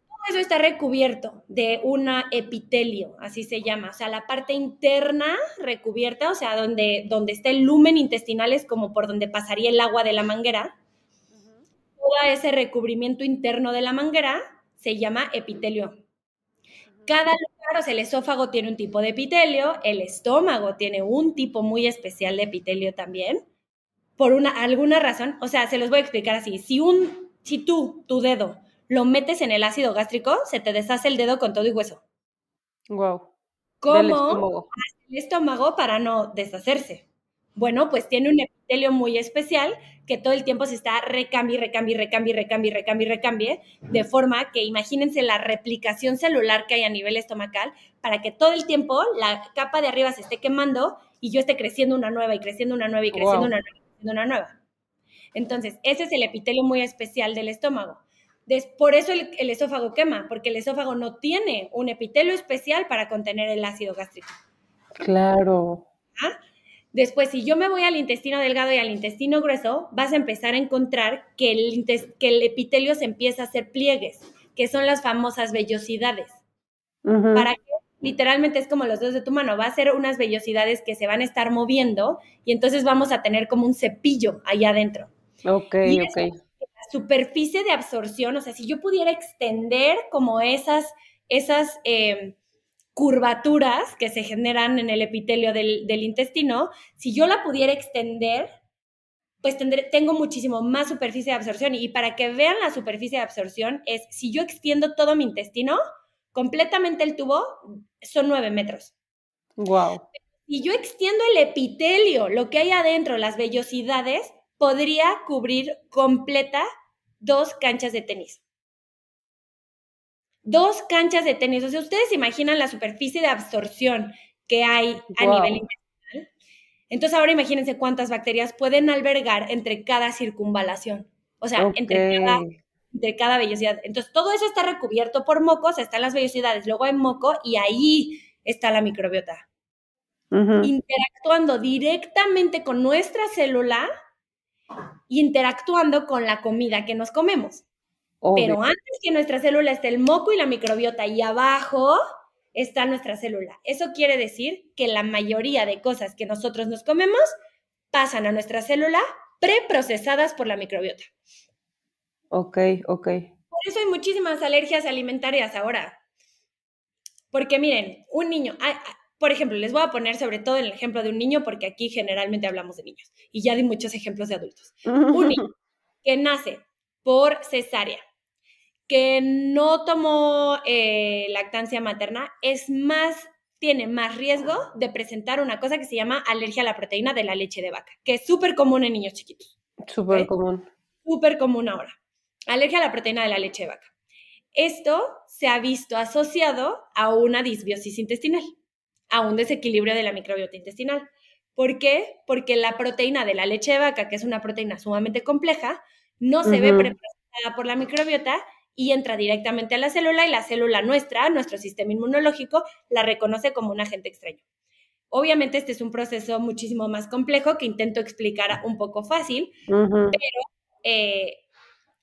Todo eso está recubierto de un epitelio, así se llama, o sea, la parte interna recubierta, o sea, donde, donde está el lumen intestinal es como por donde pasaría el agua de la manguera. Todo ese recubrimiento interno de la manguera se llama epitelio. Cada sea, el esófago tiene un tipo de epitelio, el estómago tiene un tipo muy especial de epitelio también, por una, alguna razón, o sea, se los voy a explicar así, si, un, si tú, tu dedo, lo metes en el ácido gástrico, se te deshace el dedo con todo y hueso. Wow. ¿Cómo estómago. el estómago para no deshacerse? Bueno, pues tiene un epitelio muy especial que todo el tiempo se está recambie, recambie, recambie, recambie, recambie, recambie, de forma que imagínense la replicación celular que hay a nivel estomacal para que todo el tiempo la capa de arriba se esté quemando y yo esté creciendo una nueva y creciendo una nueva y creciendo una nueva y creciendo una nueva. Entonces, ese es el epitelio muy especial del estómago. por eso el, el, esófago quema, porque el esófago no tiene un epitelio especial para contener el ácido gástrico. Claro. ¿Ah? Después, si yo me voy al intestino delgado y al intestino grueso, vas a empezar a encontrar que el, que el epitelio se empieza a hacer pliegues, que son las famosas vellosidades. Para que literalmente es como los dedos de tu mano, va a ser unas vellosidades que se van a estar moviendo y entonces vamos a tener como un cepillo allá adentro. Ok, ok. La superficie de absorción, o sea, si yo pudiera extender como esas, esas eh, curvaturas que se generan en el epitelio del, intestino, si yo la pudiera extender, pues tendré, tengo muchísimo más superficie de absorción. Y para que vean la superficie de absorción, es si yo extiendo todo mi intestino, completamente el tubo, son nueve metros. Wow. Si yo extiendo el epitelio, lo que hay adentro, las vellosidades, podría cubrir completa dos canchas de tenis dos canchas de tenis. O sea, ustedes imaginan la superficie de absorción que hay a nivel intestinal. Entonces ahora imagínense cuántas bacterias pueden albergar entre cada circunvalación. O sea, entre, cada, entre cada vellosidad. Entonces todo eso está recubierto por mocos, están las vellosidades, luego hay moco y ahí está la microbiota. Interactuando directamente con nuestra célula, interactuando con la comida que nos comemos. Pero antes que nuestra célula está el moco y la microbiota y abajo está nuestra célula. Eso quiere decir que la mayoría de cosas que nosotros nos comemos pasan a nuestra célula preprocesadas por la microbiota. Ok, ok. Por eso hay muchísimas alergias alimentarias ahora. Porque miren, un niño, por ejemplo, les voy a poner sobre todo el ejemplo de un niño porque aquí generalmente hablamos de niños y ya di muchos ejemplos de adultos. Un niño que nace por cesárea que no tomó eh, lactancia materna es más, tiene más riesgo de presentar una cosa que se llama alergia a la proteína de la leche de vaca, que es súper común en niños chiquitos. Súper común. Súper común ahora. Alergia a la proteína de la leche de vaca. Esto se ha visto asociado a una disbiosis intestinal, a un desequilibrio de la microbiota intestinal. ¿Por qué? Porque la proteína de la leche de vaca, que es una proteína sumamente compleja, no se ve preparada por la microbiota y entra directamente a la célula y la célula nuestra, nuestro sistema inmunológico, la reconoce como un agente extraño. Obviamente este es un proceso muchísimo más complejo que intento explicar un poco fácil, pero eh,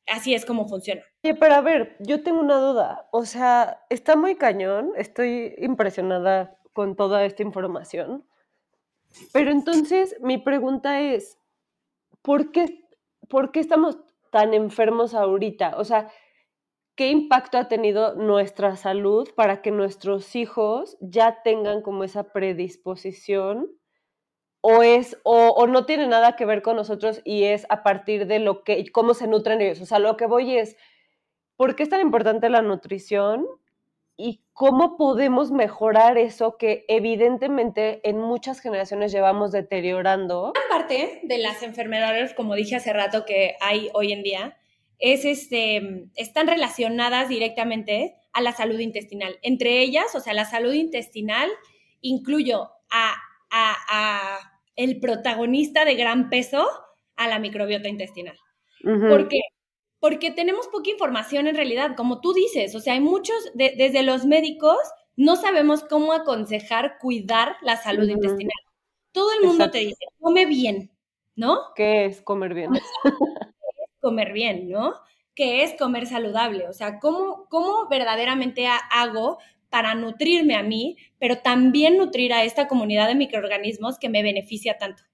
así es como funciona. Oye, pero a ver, yo tengo una duda. O sea, está muy cañón, estoy impresionada con toda esta información. Pero entonces mi pregunta es, ¿por qué, ¿por qué estamos tan enfermos ahorita? O sea, ¿qué impacto ha tenido nuestra salud para que nuestros hijos ya tengan como esa predisposición? ¿O, es, o, no tiene nada que ver con nosotros y es a partir de lo que, cómo se nutren ellos? O sea, lo que voy es, ¿por qué es tan importante la nutrición? y cómo podemos mejorar eso que evidentemente en muchas generaciones llevamos deteriorando. Parte de las enfermedades, como dije hace rato, que hay hoy en día, es este, están relacionadas directamente a la salud intestinal. Entre ellas, o sea, la salud intestinal incluyo a, el protagonista de gran peso a la microbiota intestinal. ¿Por qué? Porque tenemos poca información en realidad, como tú dices, o sea, hay muchos, desde los médicos, no sabemos cómo aconsejar cuidar la salud intestinal. Todo el mundo te dice, come bien, ¿no? ¿Qué es comer bien? ¿Qué es comer bien, no? ¿Qué es comer saludable? O sea, ¿cómo, cómo verdaderamente hago para nutrirme a mí, pero también nutrir a esta comunidad de microorganismos que me beneficia tanto?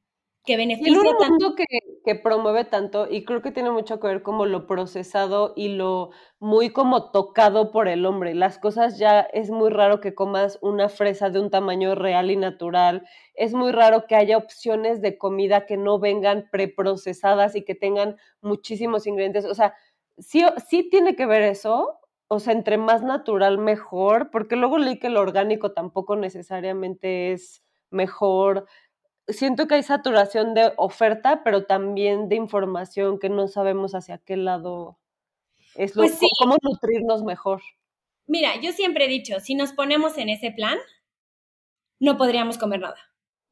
que beneficia tanto. Que, que, promueve tanto, y creo que tiene mucho que ver como lo procesado y lo muy como tocado por el hombre. Las cosas ya es muy raro que comas una fresa de un tamaño real y natural. Es muy raro que haya opciones de comida que no vengan preprocesadas y que tengan muchísimos ingredientes. O sea, sí, sí tiene que ver eso. O sea, entre más natural, mejor, porque luego leí que lo orgánico tampoco necesariamente es mejor siento que hay saturación de oferta, pero también de información que no sabemos hacia qué lado es lo, pues cómo nutrirnos mejor. Mira, yo siempre he dicho, si nos ponemos en ese plan, no podríamos comer nada.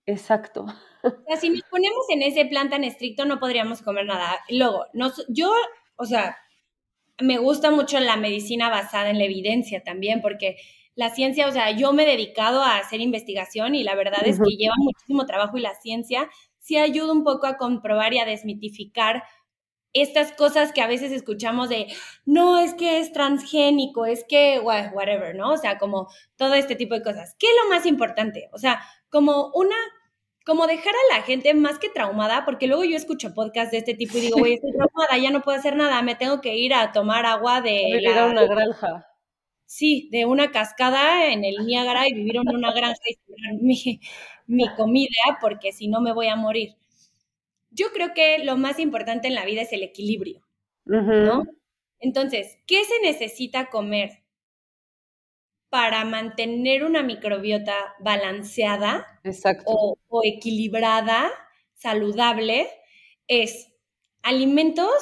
Exacto. O sea, si nos ponemos en ese plan tan estricto, no podríamos comer nada. Luego, yo, o sea, me gusta mucho la medicina basada en la evidencia también, porque la ciencia, o sea, yo me he dedicado a hacer investigación y la verdad es que lleva muchísimo trabajo y la ciencia sí ayuda un poco a comprobar y a desmitificar estas cosas que a veces escuchamos de, no, es que es transgénico, es que, whatever, ¿no? O sea, como todo este tipo de cosas. ¿Qué es lo más importante? O sea, como una, como dejar a la gente más que traumada, porque luego yo escucho podcasts de este tipo y digo, güey, estoy traumada, ya no puedo hacer nada, me tengo que ir a tomar agua de... la, una granja sí, de una cascada en el Niágara y vivir en una granja y mi, mi comida porque si no me voy a morir. Yo creo que lo más importante en la vida es el equilibrio, ¿no? Entonces, ¿qué se necesita comer para mantener una microbiota balanceada o, o, equilibrada, saludable? Es alimentos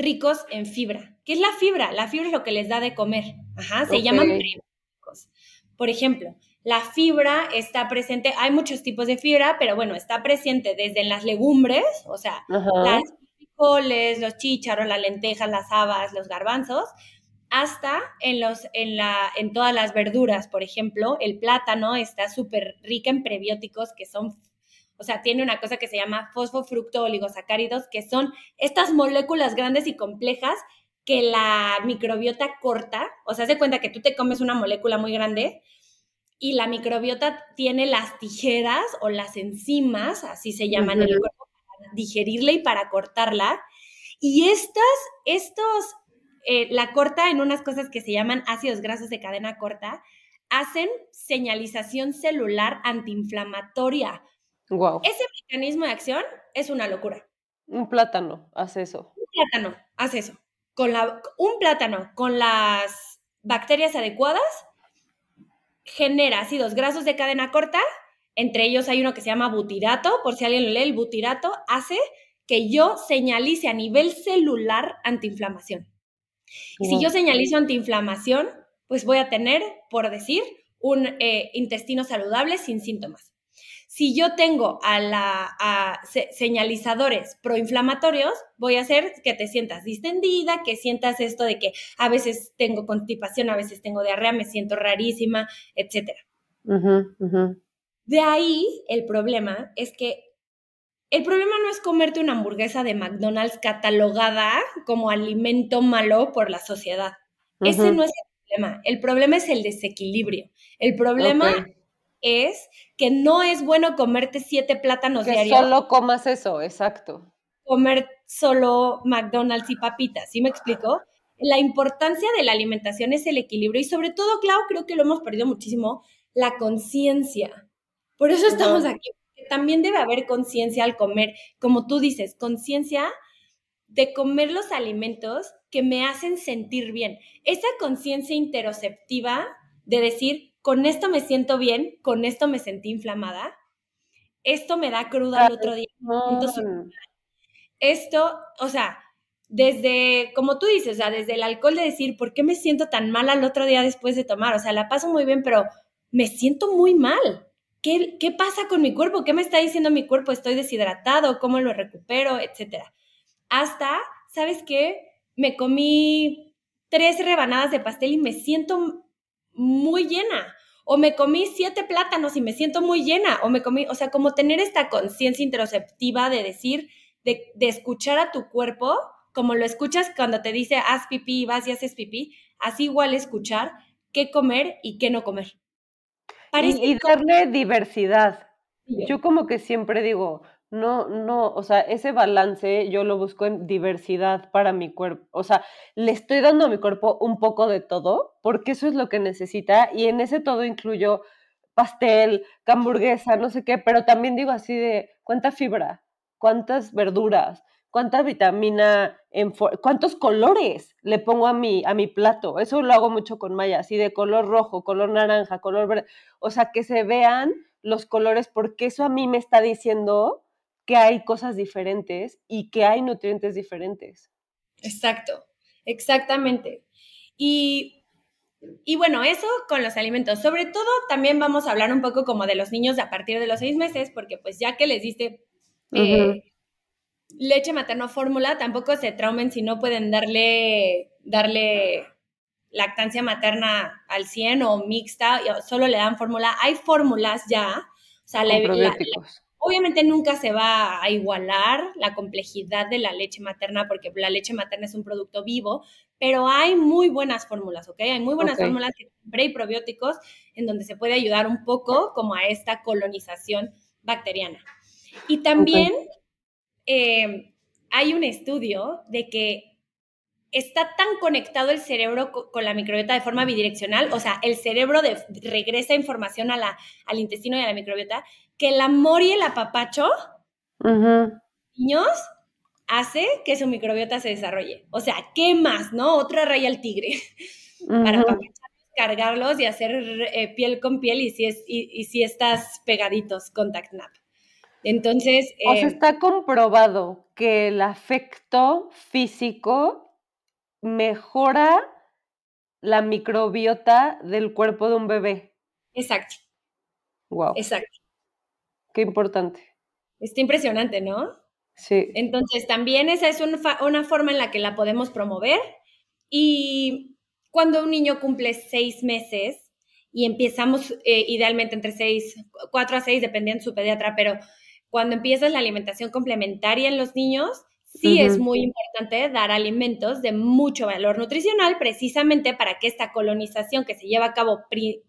ricos en fibra. ¿Qué es la fibra? La fibra es lo que les da de comer. Ajá, se llaman prebióticos. Por ejemplo, la fibra está presente, hay muchos tipos de fibra, pero bueno, está presente desde en las legumbres, o sea, las frijoles, los chícharos, las lentejas, las habas, los garbanzos, hasta en, los, en, la, en todas las verduras, por ejemplo, el plátano está súper rica en prebióticos que son, o sea, tiene una cosa que se llama fosfofructo oligosacáridos, que son estas moléculas grandes y complejas que la microbiota corta, o sea, se cuenta que tú te comes una molécula muy grande y la microbiota tiene las tijeras o las enzimas, así se llaman en el cuerpo, para digerirla y para cortarla. Y estas, estos, eh, la corta en unas cosas que se llaman ácidos grasos de cadena corta, hacen señalización celular antiinflamatoria. Wow. Ese mecanismo de acción es una locura. Un plátano hace eso. Un plátano hace eso con la, un plátano con las bacterias adecuadas genera ácidos grasos de cadena corta, entre ellos hay uno que se llama butirato, por si alguien lo lee, el butirato hace que yo señalice a nivel celular antiinflamación. Y si yo señalizo antiinflamación, pues voy a tener, por decir, un eh, intestino saludable sin síntomas. Si yo tengo a la señalizadores proinflamatorios, voy a hacer que te sientas distendida, que sientas esto de que a veces tengo constipación, a veces tengo diarrea, me siento rarísima, etc. De ahí el problema es que el problema no es comerte una hamburguesa de McDonald's catalogada como alimento malo por la sociedad. Ese no es el problema. El problema es el desequilibrio. El problema es que no es bueno comerte siete plátanos que diarios. Solo comas eso, exacto. Comer solo McDonald's y papitas, ¿sí me explico? La importancia de la alimentación es el equilibrio y sobre todo, Clau, creo que lo hemos perdido muchísimo, la conciencia. Por eso estamos aquí. También debe haber conciencia al comer, como tú dices, conciencia de comer los alimentos que me hacen sentir bien. Esa conciencia interoceptiva de decir, con esto me siento bien, con esto me sentí inflamada, esto me da cruda el otro día. Esto, o sea, desde, como tú dices, o sea, desde el alcohol de decir, ¿por qué me siento tan mal al otro día después de tomar? O sea, la paso muy bien, pero me siento muy mal. ¿qué, ¿qué pasa con mi cuerpo? ¿Qué me está diciendo mi cuerpo? ¿Estoy deshidratado? ¿Cómo lo recupero? Etcétera. Hasta, ¿sabes qué? Me comí tres rebanadas de pastel y me siento muy llena. O me comí siete plátanos y me siento muy llena. O me comí, o sea, como tener esta conciencia interoceptiva de decir, de, de, escuchar a tu cuerpo, como lo escuchas cuando te dice haz pipí y vas y haces pipí, así igual escuchar qué comer y qué no comer. y, y darle diversidad. Yo como que siempre digo, no, no, o sea, ese balance yo lo busco en diversidad para mi cuerpo. O sea, le estoy dando a mi cuerpo un poco de todo, porque eso es lo que necesita, y en ese todo incluyo pastel, hamburguesa, no sé qué, pero también digo así de cuánta fibra, cuántas verduras, cuánta vitamina, en cuántos colores le pongo a mi, a mi plato. Eso lo hago mucho con Maya, así de color rojo, color naranja, color verde. O sea, que se vean los colores, porque eso a mí me está diciendo que hay cosas diferentes y que hay nutrientes diferentes. Exacto, exactamente. Y, y, bueno, eso con los alimentos. Sobre todo también vamos a hablar un poco como de los niños a partir de los seis meses, porque pues ya que les diste eh, leche materno fórmula, tampoco se traumen si no pueden darle, darle lactancia materna al 100 o mixta, solo le dan fórmula. Hay fórmulas ya, o sea, la, la, Obviamente nunca se va a igualar la complejidad de la leche materna porque la leche materna es un producto vivo, pero hay muy buenas fórmulas, ¿ok? Hay muy buenas fórmulas de probióticos en donde se puede ayudar un poco como a esta colonización bacteriana. Y también eh, hay un estudio de que está tan conectado el cerebro con la microbiota de forma bidireccional, o sea, el cerebro regresa información a la, al intestino y a la microbiota, que el amor y el apapacho, niños, hace que su microbiota se desarrolle. O sea, ¿qué más, no? Otra raya al tigre. Para cargarlos y hacer eh, piel con piel y si, es, y, si estás pegaditos, contact nap. Entonces... o sea, eh, está comprobado que el afecto físico mejora la microbiota del cuerpo de un bebé. Exacto. Wow. Exacto. Qué importante. Está impresionante, ¿no? Sí. Entonces, también esa es una forma en la que la podemos promover. Y cuando un niño cumple seis meses y empezamos eh, idealmente entre seis, cuatro a seis, dependiendo de su pediatra, pero cuando empiezas la alimentación complementaria en los niños, sí es muy importante dar alimentos de mucho valor nutricional precisamente para que esta colonización que se lleva a cabo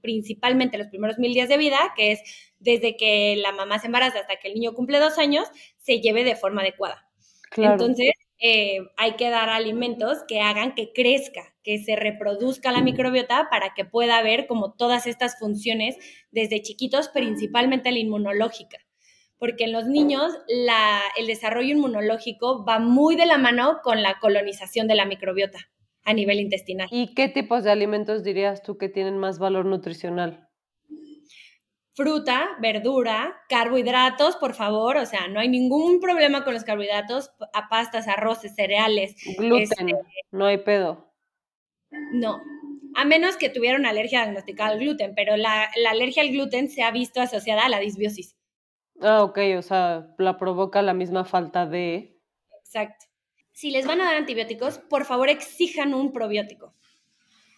principalmente los primeros mil días de vida, que es desde que la mamá se embaraza hasta que el niño cumple dos años, se lleve de forma adecuada. Entonces, eh, hay que dar alimentos que hagan que crezca, que se reproduzca la microbiota para que pueda haber como todas estas funciones desde chiquitos, principalmente la inmunológica porque en los niños el desarrollo inmunológico va muy de la mano con la colonización de la microbiota a nivel intestinal. ¿Y qué tipos de alimentos dirías tú que tienen más valor nutricional? Fruta, verdura, carbohidratos, por favor, o sea, no hay ningún problema con los carbohidratos, a pastas, arroces, cereales. Gluten, este, no hay pedo. No, a menos que tuviera una alergia diagnosticada al gluten, pero la, la alergia al gluten se ha visto asociada a la disbiosis. Ah, ok, o sea, la provoca la misma falta de... Exacto. Si les van a dar antibióticos, por favor exijan un probiótico.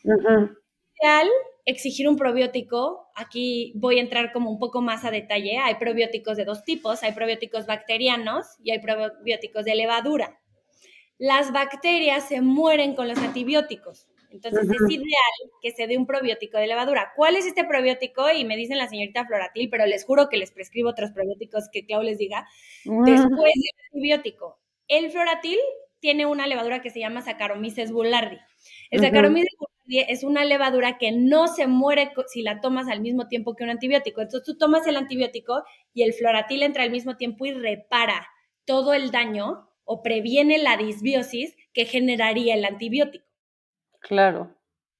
Ideal exigir un probiótico, aquí voy a entrar como un poco más a detalle, hay probióticos de dos tipos, hay probióticos bacterianos y hay probióticos de levadura. Las bacterias se mueren con los antibióticos. Entonces es ideal que se dé un probiótico de levadura. ¿Cuál es este probiótico? Y me dicen la señorita Floratil, pero les juro que les prescribo otros probióticos que Clau les diga. Después del antibiótico, el Floratil tiene una levadura que se llama Saccharomyces boulardii. El Saccharomyces boulardii es una levadura que no se muere si la tomas al mismo tiempo que un antibiótico. Entonces tú tomas el antibiótico y el Floratil entra al mismo tiempo y repara todo el daño o previene la disbiosis que generaría el antibiótico. Claro.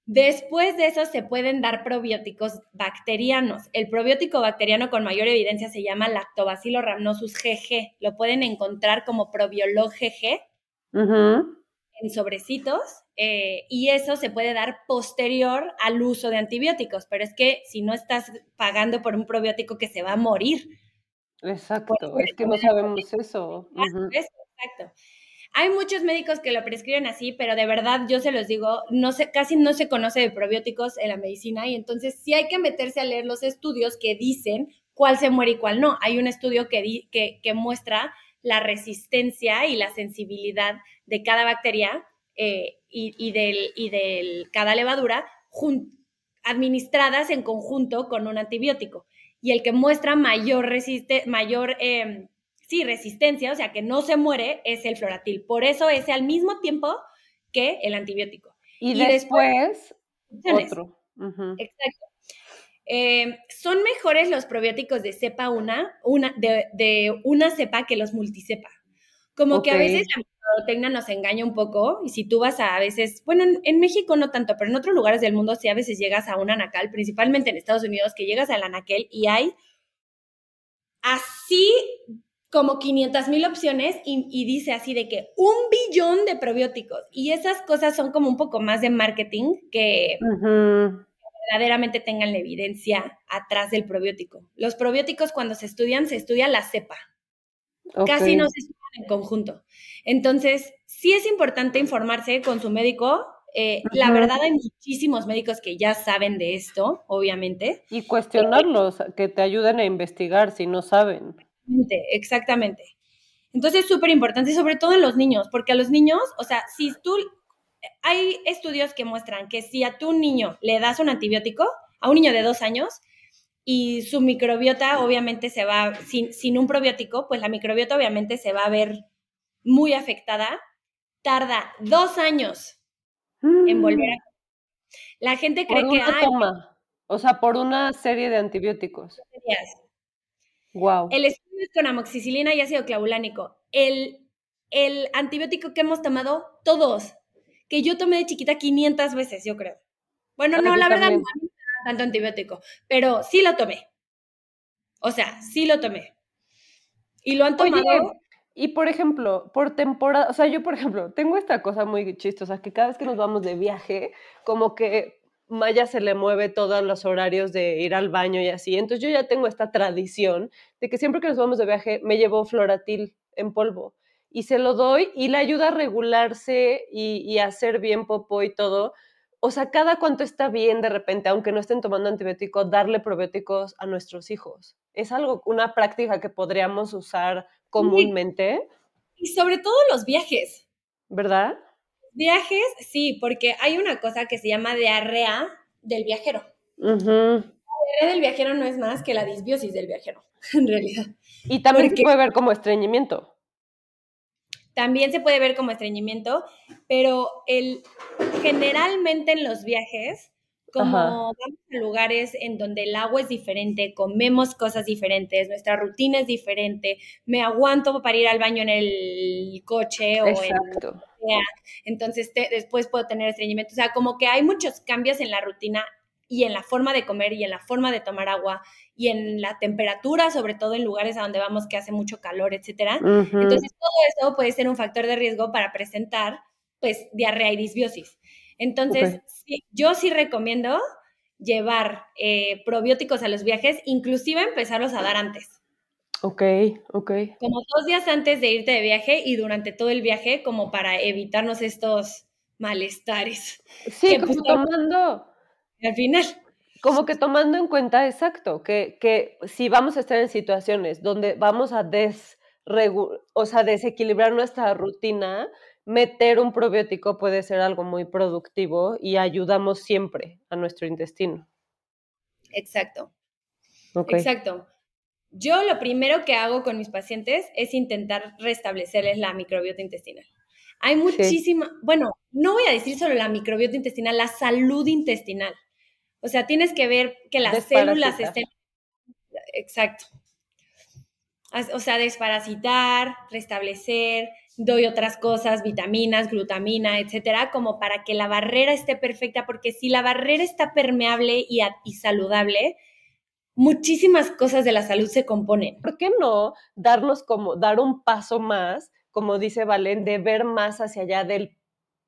Después de eso se pueden dar probióticos bacterianos. El probiótico bacteriano con mayor evidencia se llama Lactobacillus rhamnosus GG. Lo pueden encontrar como Probiolog GG en sobrecitos eh, y eso se puede dar posterior al uso de antibióticos, pero es que si no estás pagando por un probiótico que se va a morir. Exacto, es que no sabemos eso. Exacto. Hay muchos médicos que lo prescriben así, pero de verdad yo se los digo, no sé, casi no se conoce de probióticos en la medicina y entonces sí hay que meterse a leer los estudios que dicen cuál se muere y cuál no. Hay un estudio que, que, muestra la resistencia y la sensibilidad de cada bacteria eh, y, del, y del cada levadura administradas en conjunto con un antibiótico. Y el que muestra mayor, resiste, mayor em, sí, resistencia, o sea, que no se muere, es el floratil. Por eso es al mismo tiempo que el antibiótico. Y, después, otro. Exacto. Eh, son mejores los probióticos de cepa una, una de, una cepa que los multicepa. Como que a veces la mercadotecnia nos engaña un poco y si tú vas a, a veces, bueno, en, en, México no tanto, pero en otros lugares del mundo sí a veces llegas a un anacal, principalmente en Estados Unidos, que llegas al anaquel y hay así como 500 mil opciones y, dice así de que un billón de probióticos. Y esas cosas son como un poco más de marketing que, verdaderamente tengan la evidencia atrás del probiótico. Los probióticos cuando se estudian, se estudia la cepa. Casi no se estudian en conjunto. Entonces, sí es importante informarse con su médico. Eh, la verdad, hay muchísimos médicos que ya saben de esto, obviamente. Y cuestionarlos, que te ayuden a investigar si no saben. Exactamente, Entonces es súper importante, sobre todo en los niños, porque a los niños, o sea, si tú, hay estudios que muestran que si a tu niño le das un antibiótico, a un niño de dos años, y su microbiota obviamente se va, sin, sin un probiótico, pues la microbiota obviamente se va a ver muy afectada, tarda dos años en volver a... La gente cree que... hay O sea, por una serie de antibióticos. Wow. El estudio es con amoxicilina y ácido clavulánico. El, el antibiótico que hemos tomado todos, que yo tomé de chiquita 500 veces, yo creo. Bueno, no, la verdad no tanto antibiótico, pero sí lo tomé. O sea, sí lo tomé. Y lo han tomado. y por ejemplo, por temporada, o sea, yo por ejemplo, tengo esta cosa muy chistosa, que cada vez que nos vamos de viaje, como que Maya se le mueve todos los horarios de ir al baño y así. Entonces yo ya tengo esta tradición de que siempre que nos vamos de viaje me llevo floratil en polvo y se lo doy y le ayuda a regularse y, a hacer bien popó y todo. O sea, cada cuánto está bien de repente, aunque no estén tomando antibióticos, darle probióticos a nuestros hijos. Es algo, una práctica que podríamos usar comúnmente. Y sobre todo los viajes. ¿Verdad? Viajes, sí, porque hay una cosa que se llama diarrea del viajero. La diarrea del viajero no es más que la disbiosis del viajero, en realidad. Y también se puede ver como estreñimiento. También se puede ver como estreñimiento, pero el, generalmente en los viajes como vamos a lugares en donde el agua es diferente, comemos cosas diferentes, nuestra rutina es diferente, me aguanto para ir al baño en el coche o Exacto. en entonces después puedo tener estreñimiento. O sea, como que hay muchos cambios en la rutina y en la forma de comer y en la forma de tomar agua y en la temperatura, sobre todo en lugares a donde vamos que hace mucho calor, etcétera. Entonces todo eso puede ser un factor de riesgo para presentar pues diarrea y disbiosis. Entonces, yo sí recomiendo llevar eh, probióticos a los viajes, inclusive empezarlos a dar antes. Ok, ok. Como dos días antes de irte de viaje y durante todo el viaje, como para evitarnos estos malestares. Sí, como pues, tomando... Al final. Como que tomando en cuenta, exacto, que, que si vamos a estar en situaciones donde vamos a des, o sea, desequilibrar nuestra rutina, meter un probiótico puede ser algo muy productivo y ayudamos siempre a nuestro intestino. Exacto. Exacto. Yo lo primero que hago con mis pacientes es intentar restablecerles la microbiota intestinal. Hay muchísima, bueno, no voy a decir solo la microbiota intestinal, la salud intestinal. O sea, tienes que ver que las células estén... Exacto. O sea, desparasitar, restablecer, doy otras cosas, vitaminas, glutamina, etcétera, como para que la barrera esté perfecta, porque si la barrera está permeable y, y saludable, muchísimas cosas de la salud se componen. ¿Por qué no darnos como, dar un paso más, como dice Valen, de ver más hacia allá del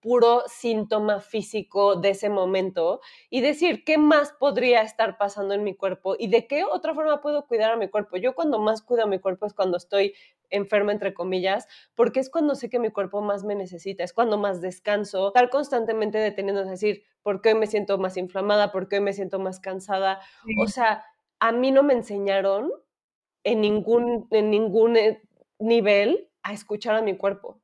puro síntoma físico de ese momento y decir qué más podría estar pasando en mi cuerpo y de qué otra forma puedo cuidar a mi cuerpo. Yo cuando más cuido a mi cuerpo es cuando estoy enferma, entre comillas, porque es cuando sé que mi cuerpo más me necesita, es cuando más descanso, estar constantemente deteniendo, es decir, ¿por qué me siento más inflamada? ¿Por qué me siento más cansada? O sea, a mí no me enseñaron en ningún, en ningún eh, nivel a escuchar a mi cuerpo.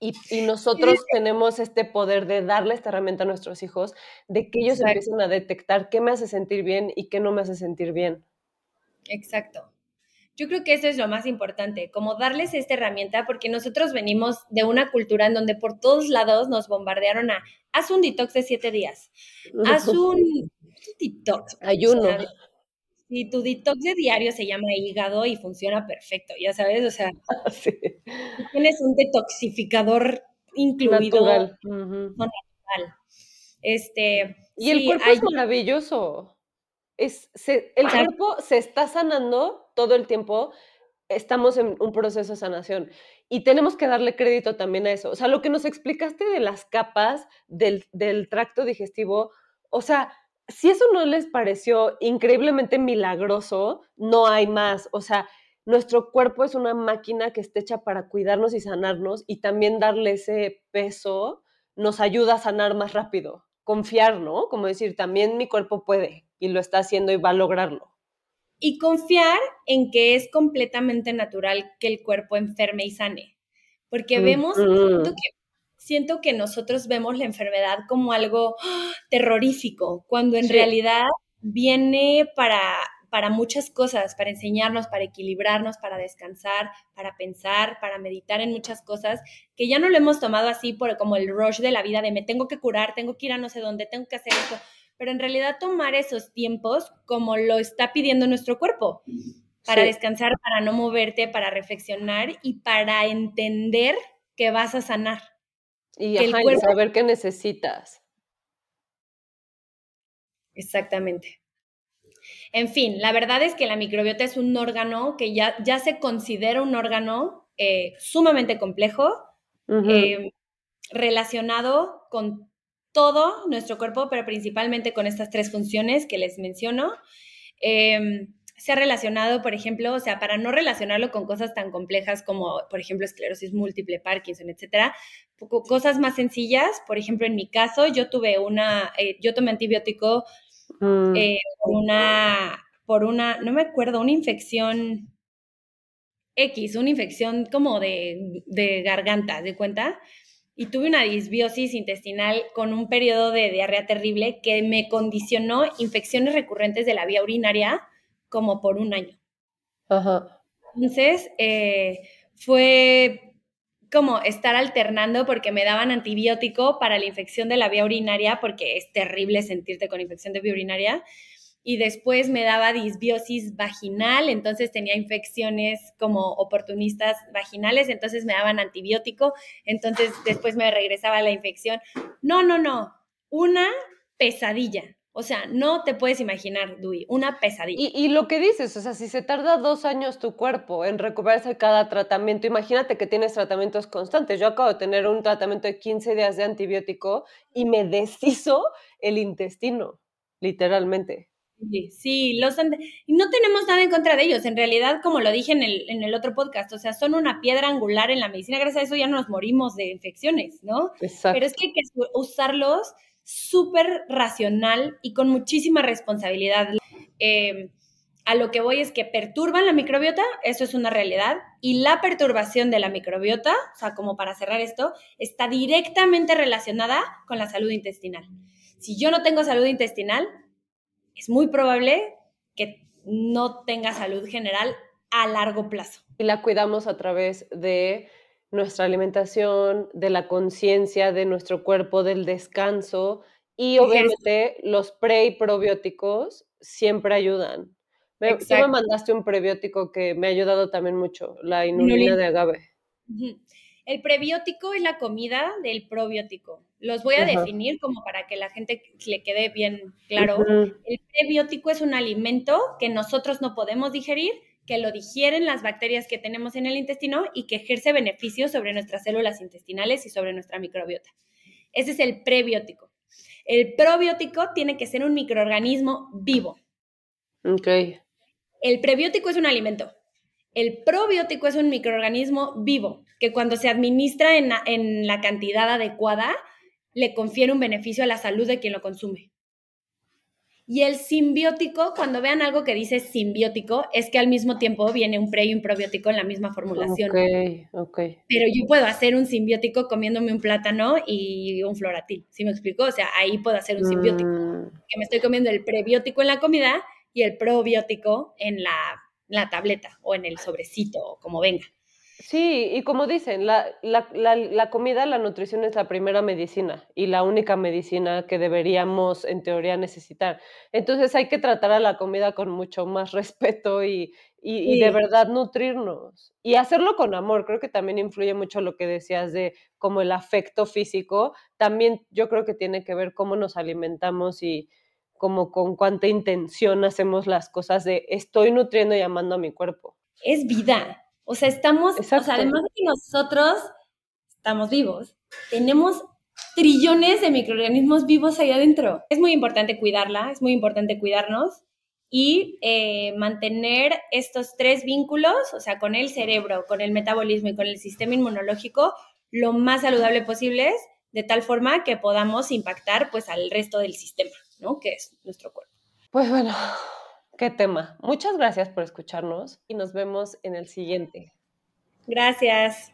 Y, nosotros tenemos este poder de darle esta herramienta a nuestros hijos, de que ellos empiecen a detectar qué me hace sentir bien y qué no me hace sentir bien. Exacto. Yo creo que eso es lo más importante, como darles esta herramienta, porque nosotros venimos de una cultura en donde por todos lados nos bombardearon a, haz un detox de siete días, haz un, detox. Ayuno. Y tu detox de diario se llama hígado y funciona perfecto, ya sabes, o sea, tienes un detoxificador incluido. Natural. Este, y el cuerpo es maravilloso. Es, el cuerpo se está sanando todo el tiempo. Estamos en un proceso de sanación y tenemos que darle crédito también a eso. O sea, lo que nos explicaste de las capas del, del tracto digestivo, o sea, si eso no les pareció increíblemente milagroso, no hay más. O sea, nuestro cuerpo es una máquina que está hecha para cuidarnos y sanarnos y también darle ese peso nos ayuda a sanar más rápido. Confiar, ¿no? Como decir, también mi cuerpo puede y lo está haciendo y va a lograrlo. Y confiar en que es completamente natural que el cuerpo enferme y sane. Porque vemos, siento que nosotros vemos la enfermedad como algo ¡ah! terrorífico, cuando en realidad viene para, para muchas cosas, para enseñarnos, para equilibrarnos, para descansar, para pensar, para meditar en muchas cosas, que ya no lo hemos tomado así por como el rush de la vida de me tengo que curar, tengo que ir a no sé dónde, tengo que hacer esto, pero en realidad tomar esos tiempos como lo está pidiendo nuestro cuerpo, para descansar, para no moverte, para reflexionar y para entender que vas a sanar. Y, saber qué necesitas. Exactamente. En fin, la verdad es que la microbiota es un órgano que ya, ya se considera un órgano eh, sumamente complejo, eh, relacionado con todo nuestro cuerpo, pero principalmente con estas tres funciones que les menciono. Em, se ha relacionado, por ejemplo, o sea, para no relacionarlo con cosas tan complejas como, por ejemplo, esclerosis múltiple, Parkinson, etcétera, cosas más sencillas, por ejemplo, en mi caso, yo tuve una, eh, yo tomé antibiótico mm. eh, por una, por una, no me acuerdo, una infección X, una infección como de, de garganta, ¿de cuenta? Y tuve una disbiosis intestinal con un periodo de diarrea terrible que me condicionó infecciones recurrentes de la vía urinaria como por un año. Ajá. Entonces, eh, fue como estar alternando porque me daban antibiótico para la infección de la vía urinaria, porque es terrible sentirte con infección de vía urinaria. Y después me daba disbiosis vaginal, entonces tenía infecciones como oportunistas vaginales, entonces me daban antibiótico, entonces después me regresaba la infección. No, no, no, una pesadilla. O sea, no te puedes imaginar, Dui, una pesadilla. Y, lo que dices, o sea, si se tarda dos años tu cuerpo en recuperarse cada tratamiento, imagínate que tienes tratamientos constantes. Yo acabo de tener un tratamiento de 15 días de antibiótico y me deshizo el intestino, literalmente. Sí, sí, los y no tenemos nada en contra de ellos. En realidad, como lo dije en el, en el otro podcast, o sea, son una piedra angular en la medicina. Gracias a eso ya no nos morimos de infecciones, ¿no? Exacto. Pero es que hay que usarlos súper racional y con muchísima responsabilidad. Eh, a lo que voy es que perturban la microbiota, eso es una realidad, y la perturbación de la microbiota, o sea, como para cerrar esto, está directamente relacionada con la salud intestinal. Si yo no tengo salud intestinal, es muy probable que no tenga salud general a largo plazo. Y la cuidamos a través de nuestra alimentación, de la conciencia de nuestro cuerpo, del descanso y obviamente los pre y probióticos siempre ayudan. Me, tú me mandaste un prebiótico que me ha ayudado también mucho, la inulina de agave. El prebiótico es la comida del probiótico. Los voy a definir como para que la gente le quede bien claro. El prebiótico es un alimento que nosotros no podemos digerir, que lo digieren las bacterias que tenemos en el intestino y que ejerce beneficios sobre nuestras células intestinales y sobre nuestra microbiota. Ese es el prebiótico. El probiótico tiene que ser un microorganismo vivo. Ok. El prebiótico es un alimento. El probiótico es un microorganismo vivo que cuando se administra en la, en la cantidad adecuada le confiere un beneficio a la salud de quien lo consume. Y el simbiótico, cuando vean algo que dice simbiótico, es que al mismo tiempo viene un pre y un probiótico en la misma formulación. Ok, ok. Pero yo puedo hacer un simbiótico comiéndome un plátano y un floratil, ¿sí me explico? O sea, ahí puedo hacer un simbiótico. Mm, Que me estoy comiendo el prebiótico en la comida y el probiótico en la, la tableta o en el sobrecito, o como venga. Sí, y como dicen, la, la, la, la comida, la nutrición es la primera medicina y la única medicina que deberíamos, en teoría, necesitar. Entonces hay que tratar a la comida con mucho más respeto y, y, y de verdad nutrirnos. Y hacerlo con amor, creo que también influye mucho lo que decías de como el afecto físico. También yo creo que tiene que ver cómo nos alimentamos y como con cuánta intención hacemos las cosas de estoy nutriendo y amando a mi cuerpo. es vida. O sea, estamos, o sea, Exacto. además de que nosotros estamos vivos, tenemos trillones de microorganismos vivos ahí adentro. Es muy importante cuidarla, es muy importante cuidarnos y eh, mantener estos tres vínculos, o sea, con el cerebro, con el metabolismo y con el sistema inmunológico, lo más saludable posible, de tal forma que podamos impactar pues al resto del sistema, ¿no? Que es nuestro cuerpo. Pues bueno, qué tema. Muchas gracias por escucharnos y nos vemos en el siguiente. Gracias.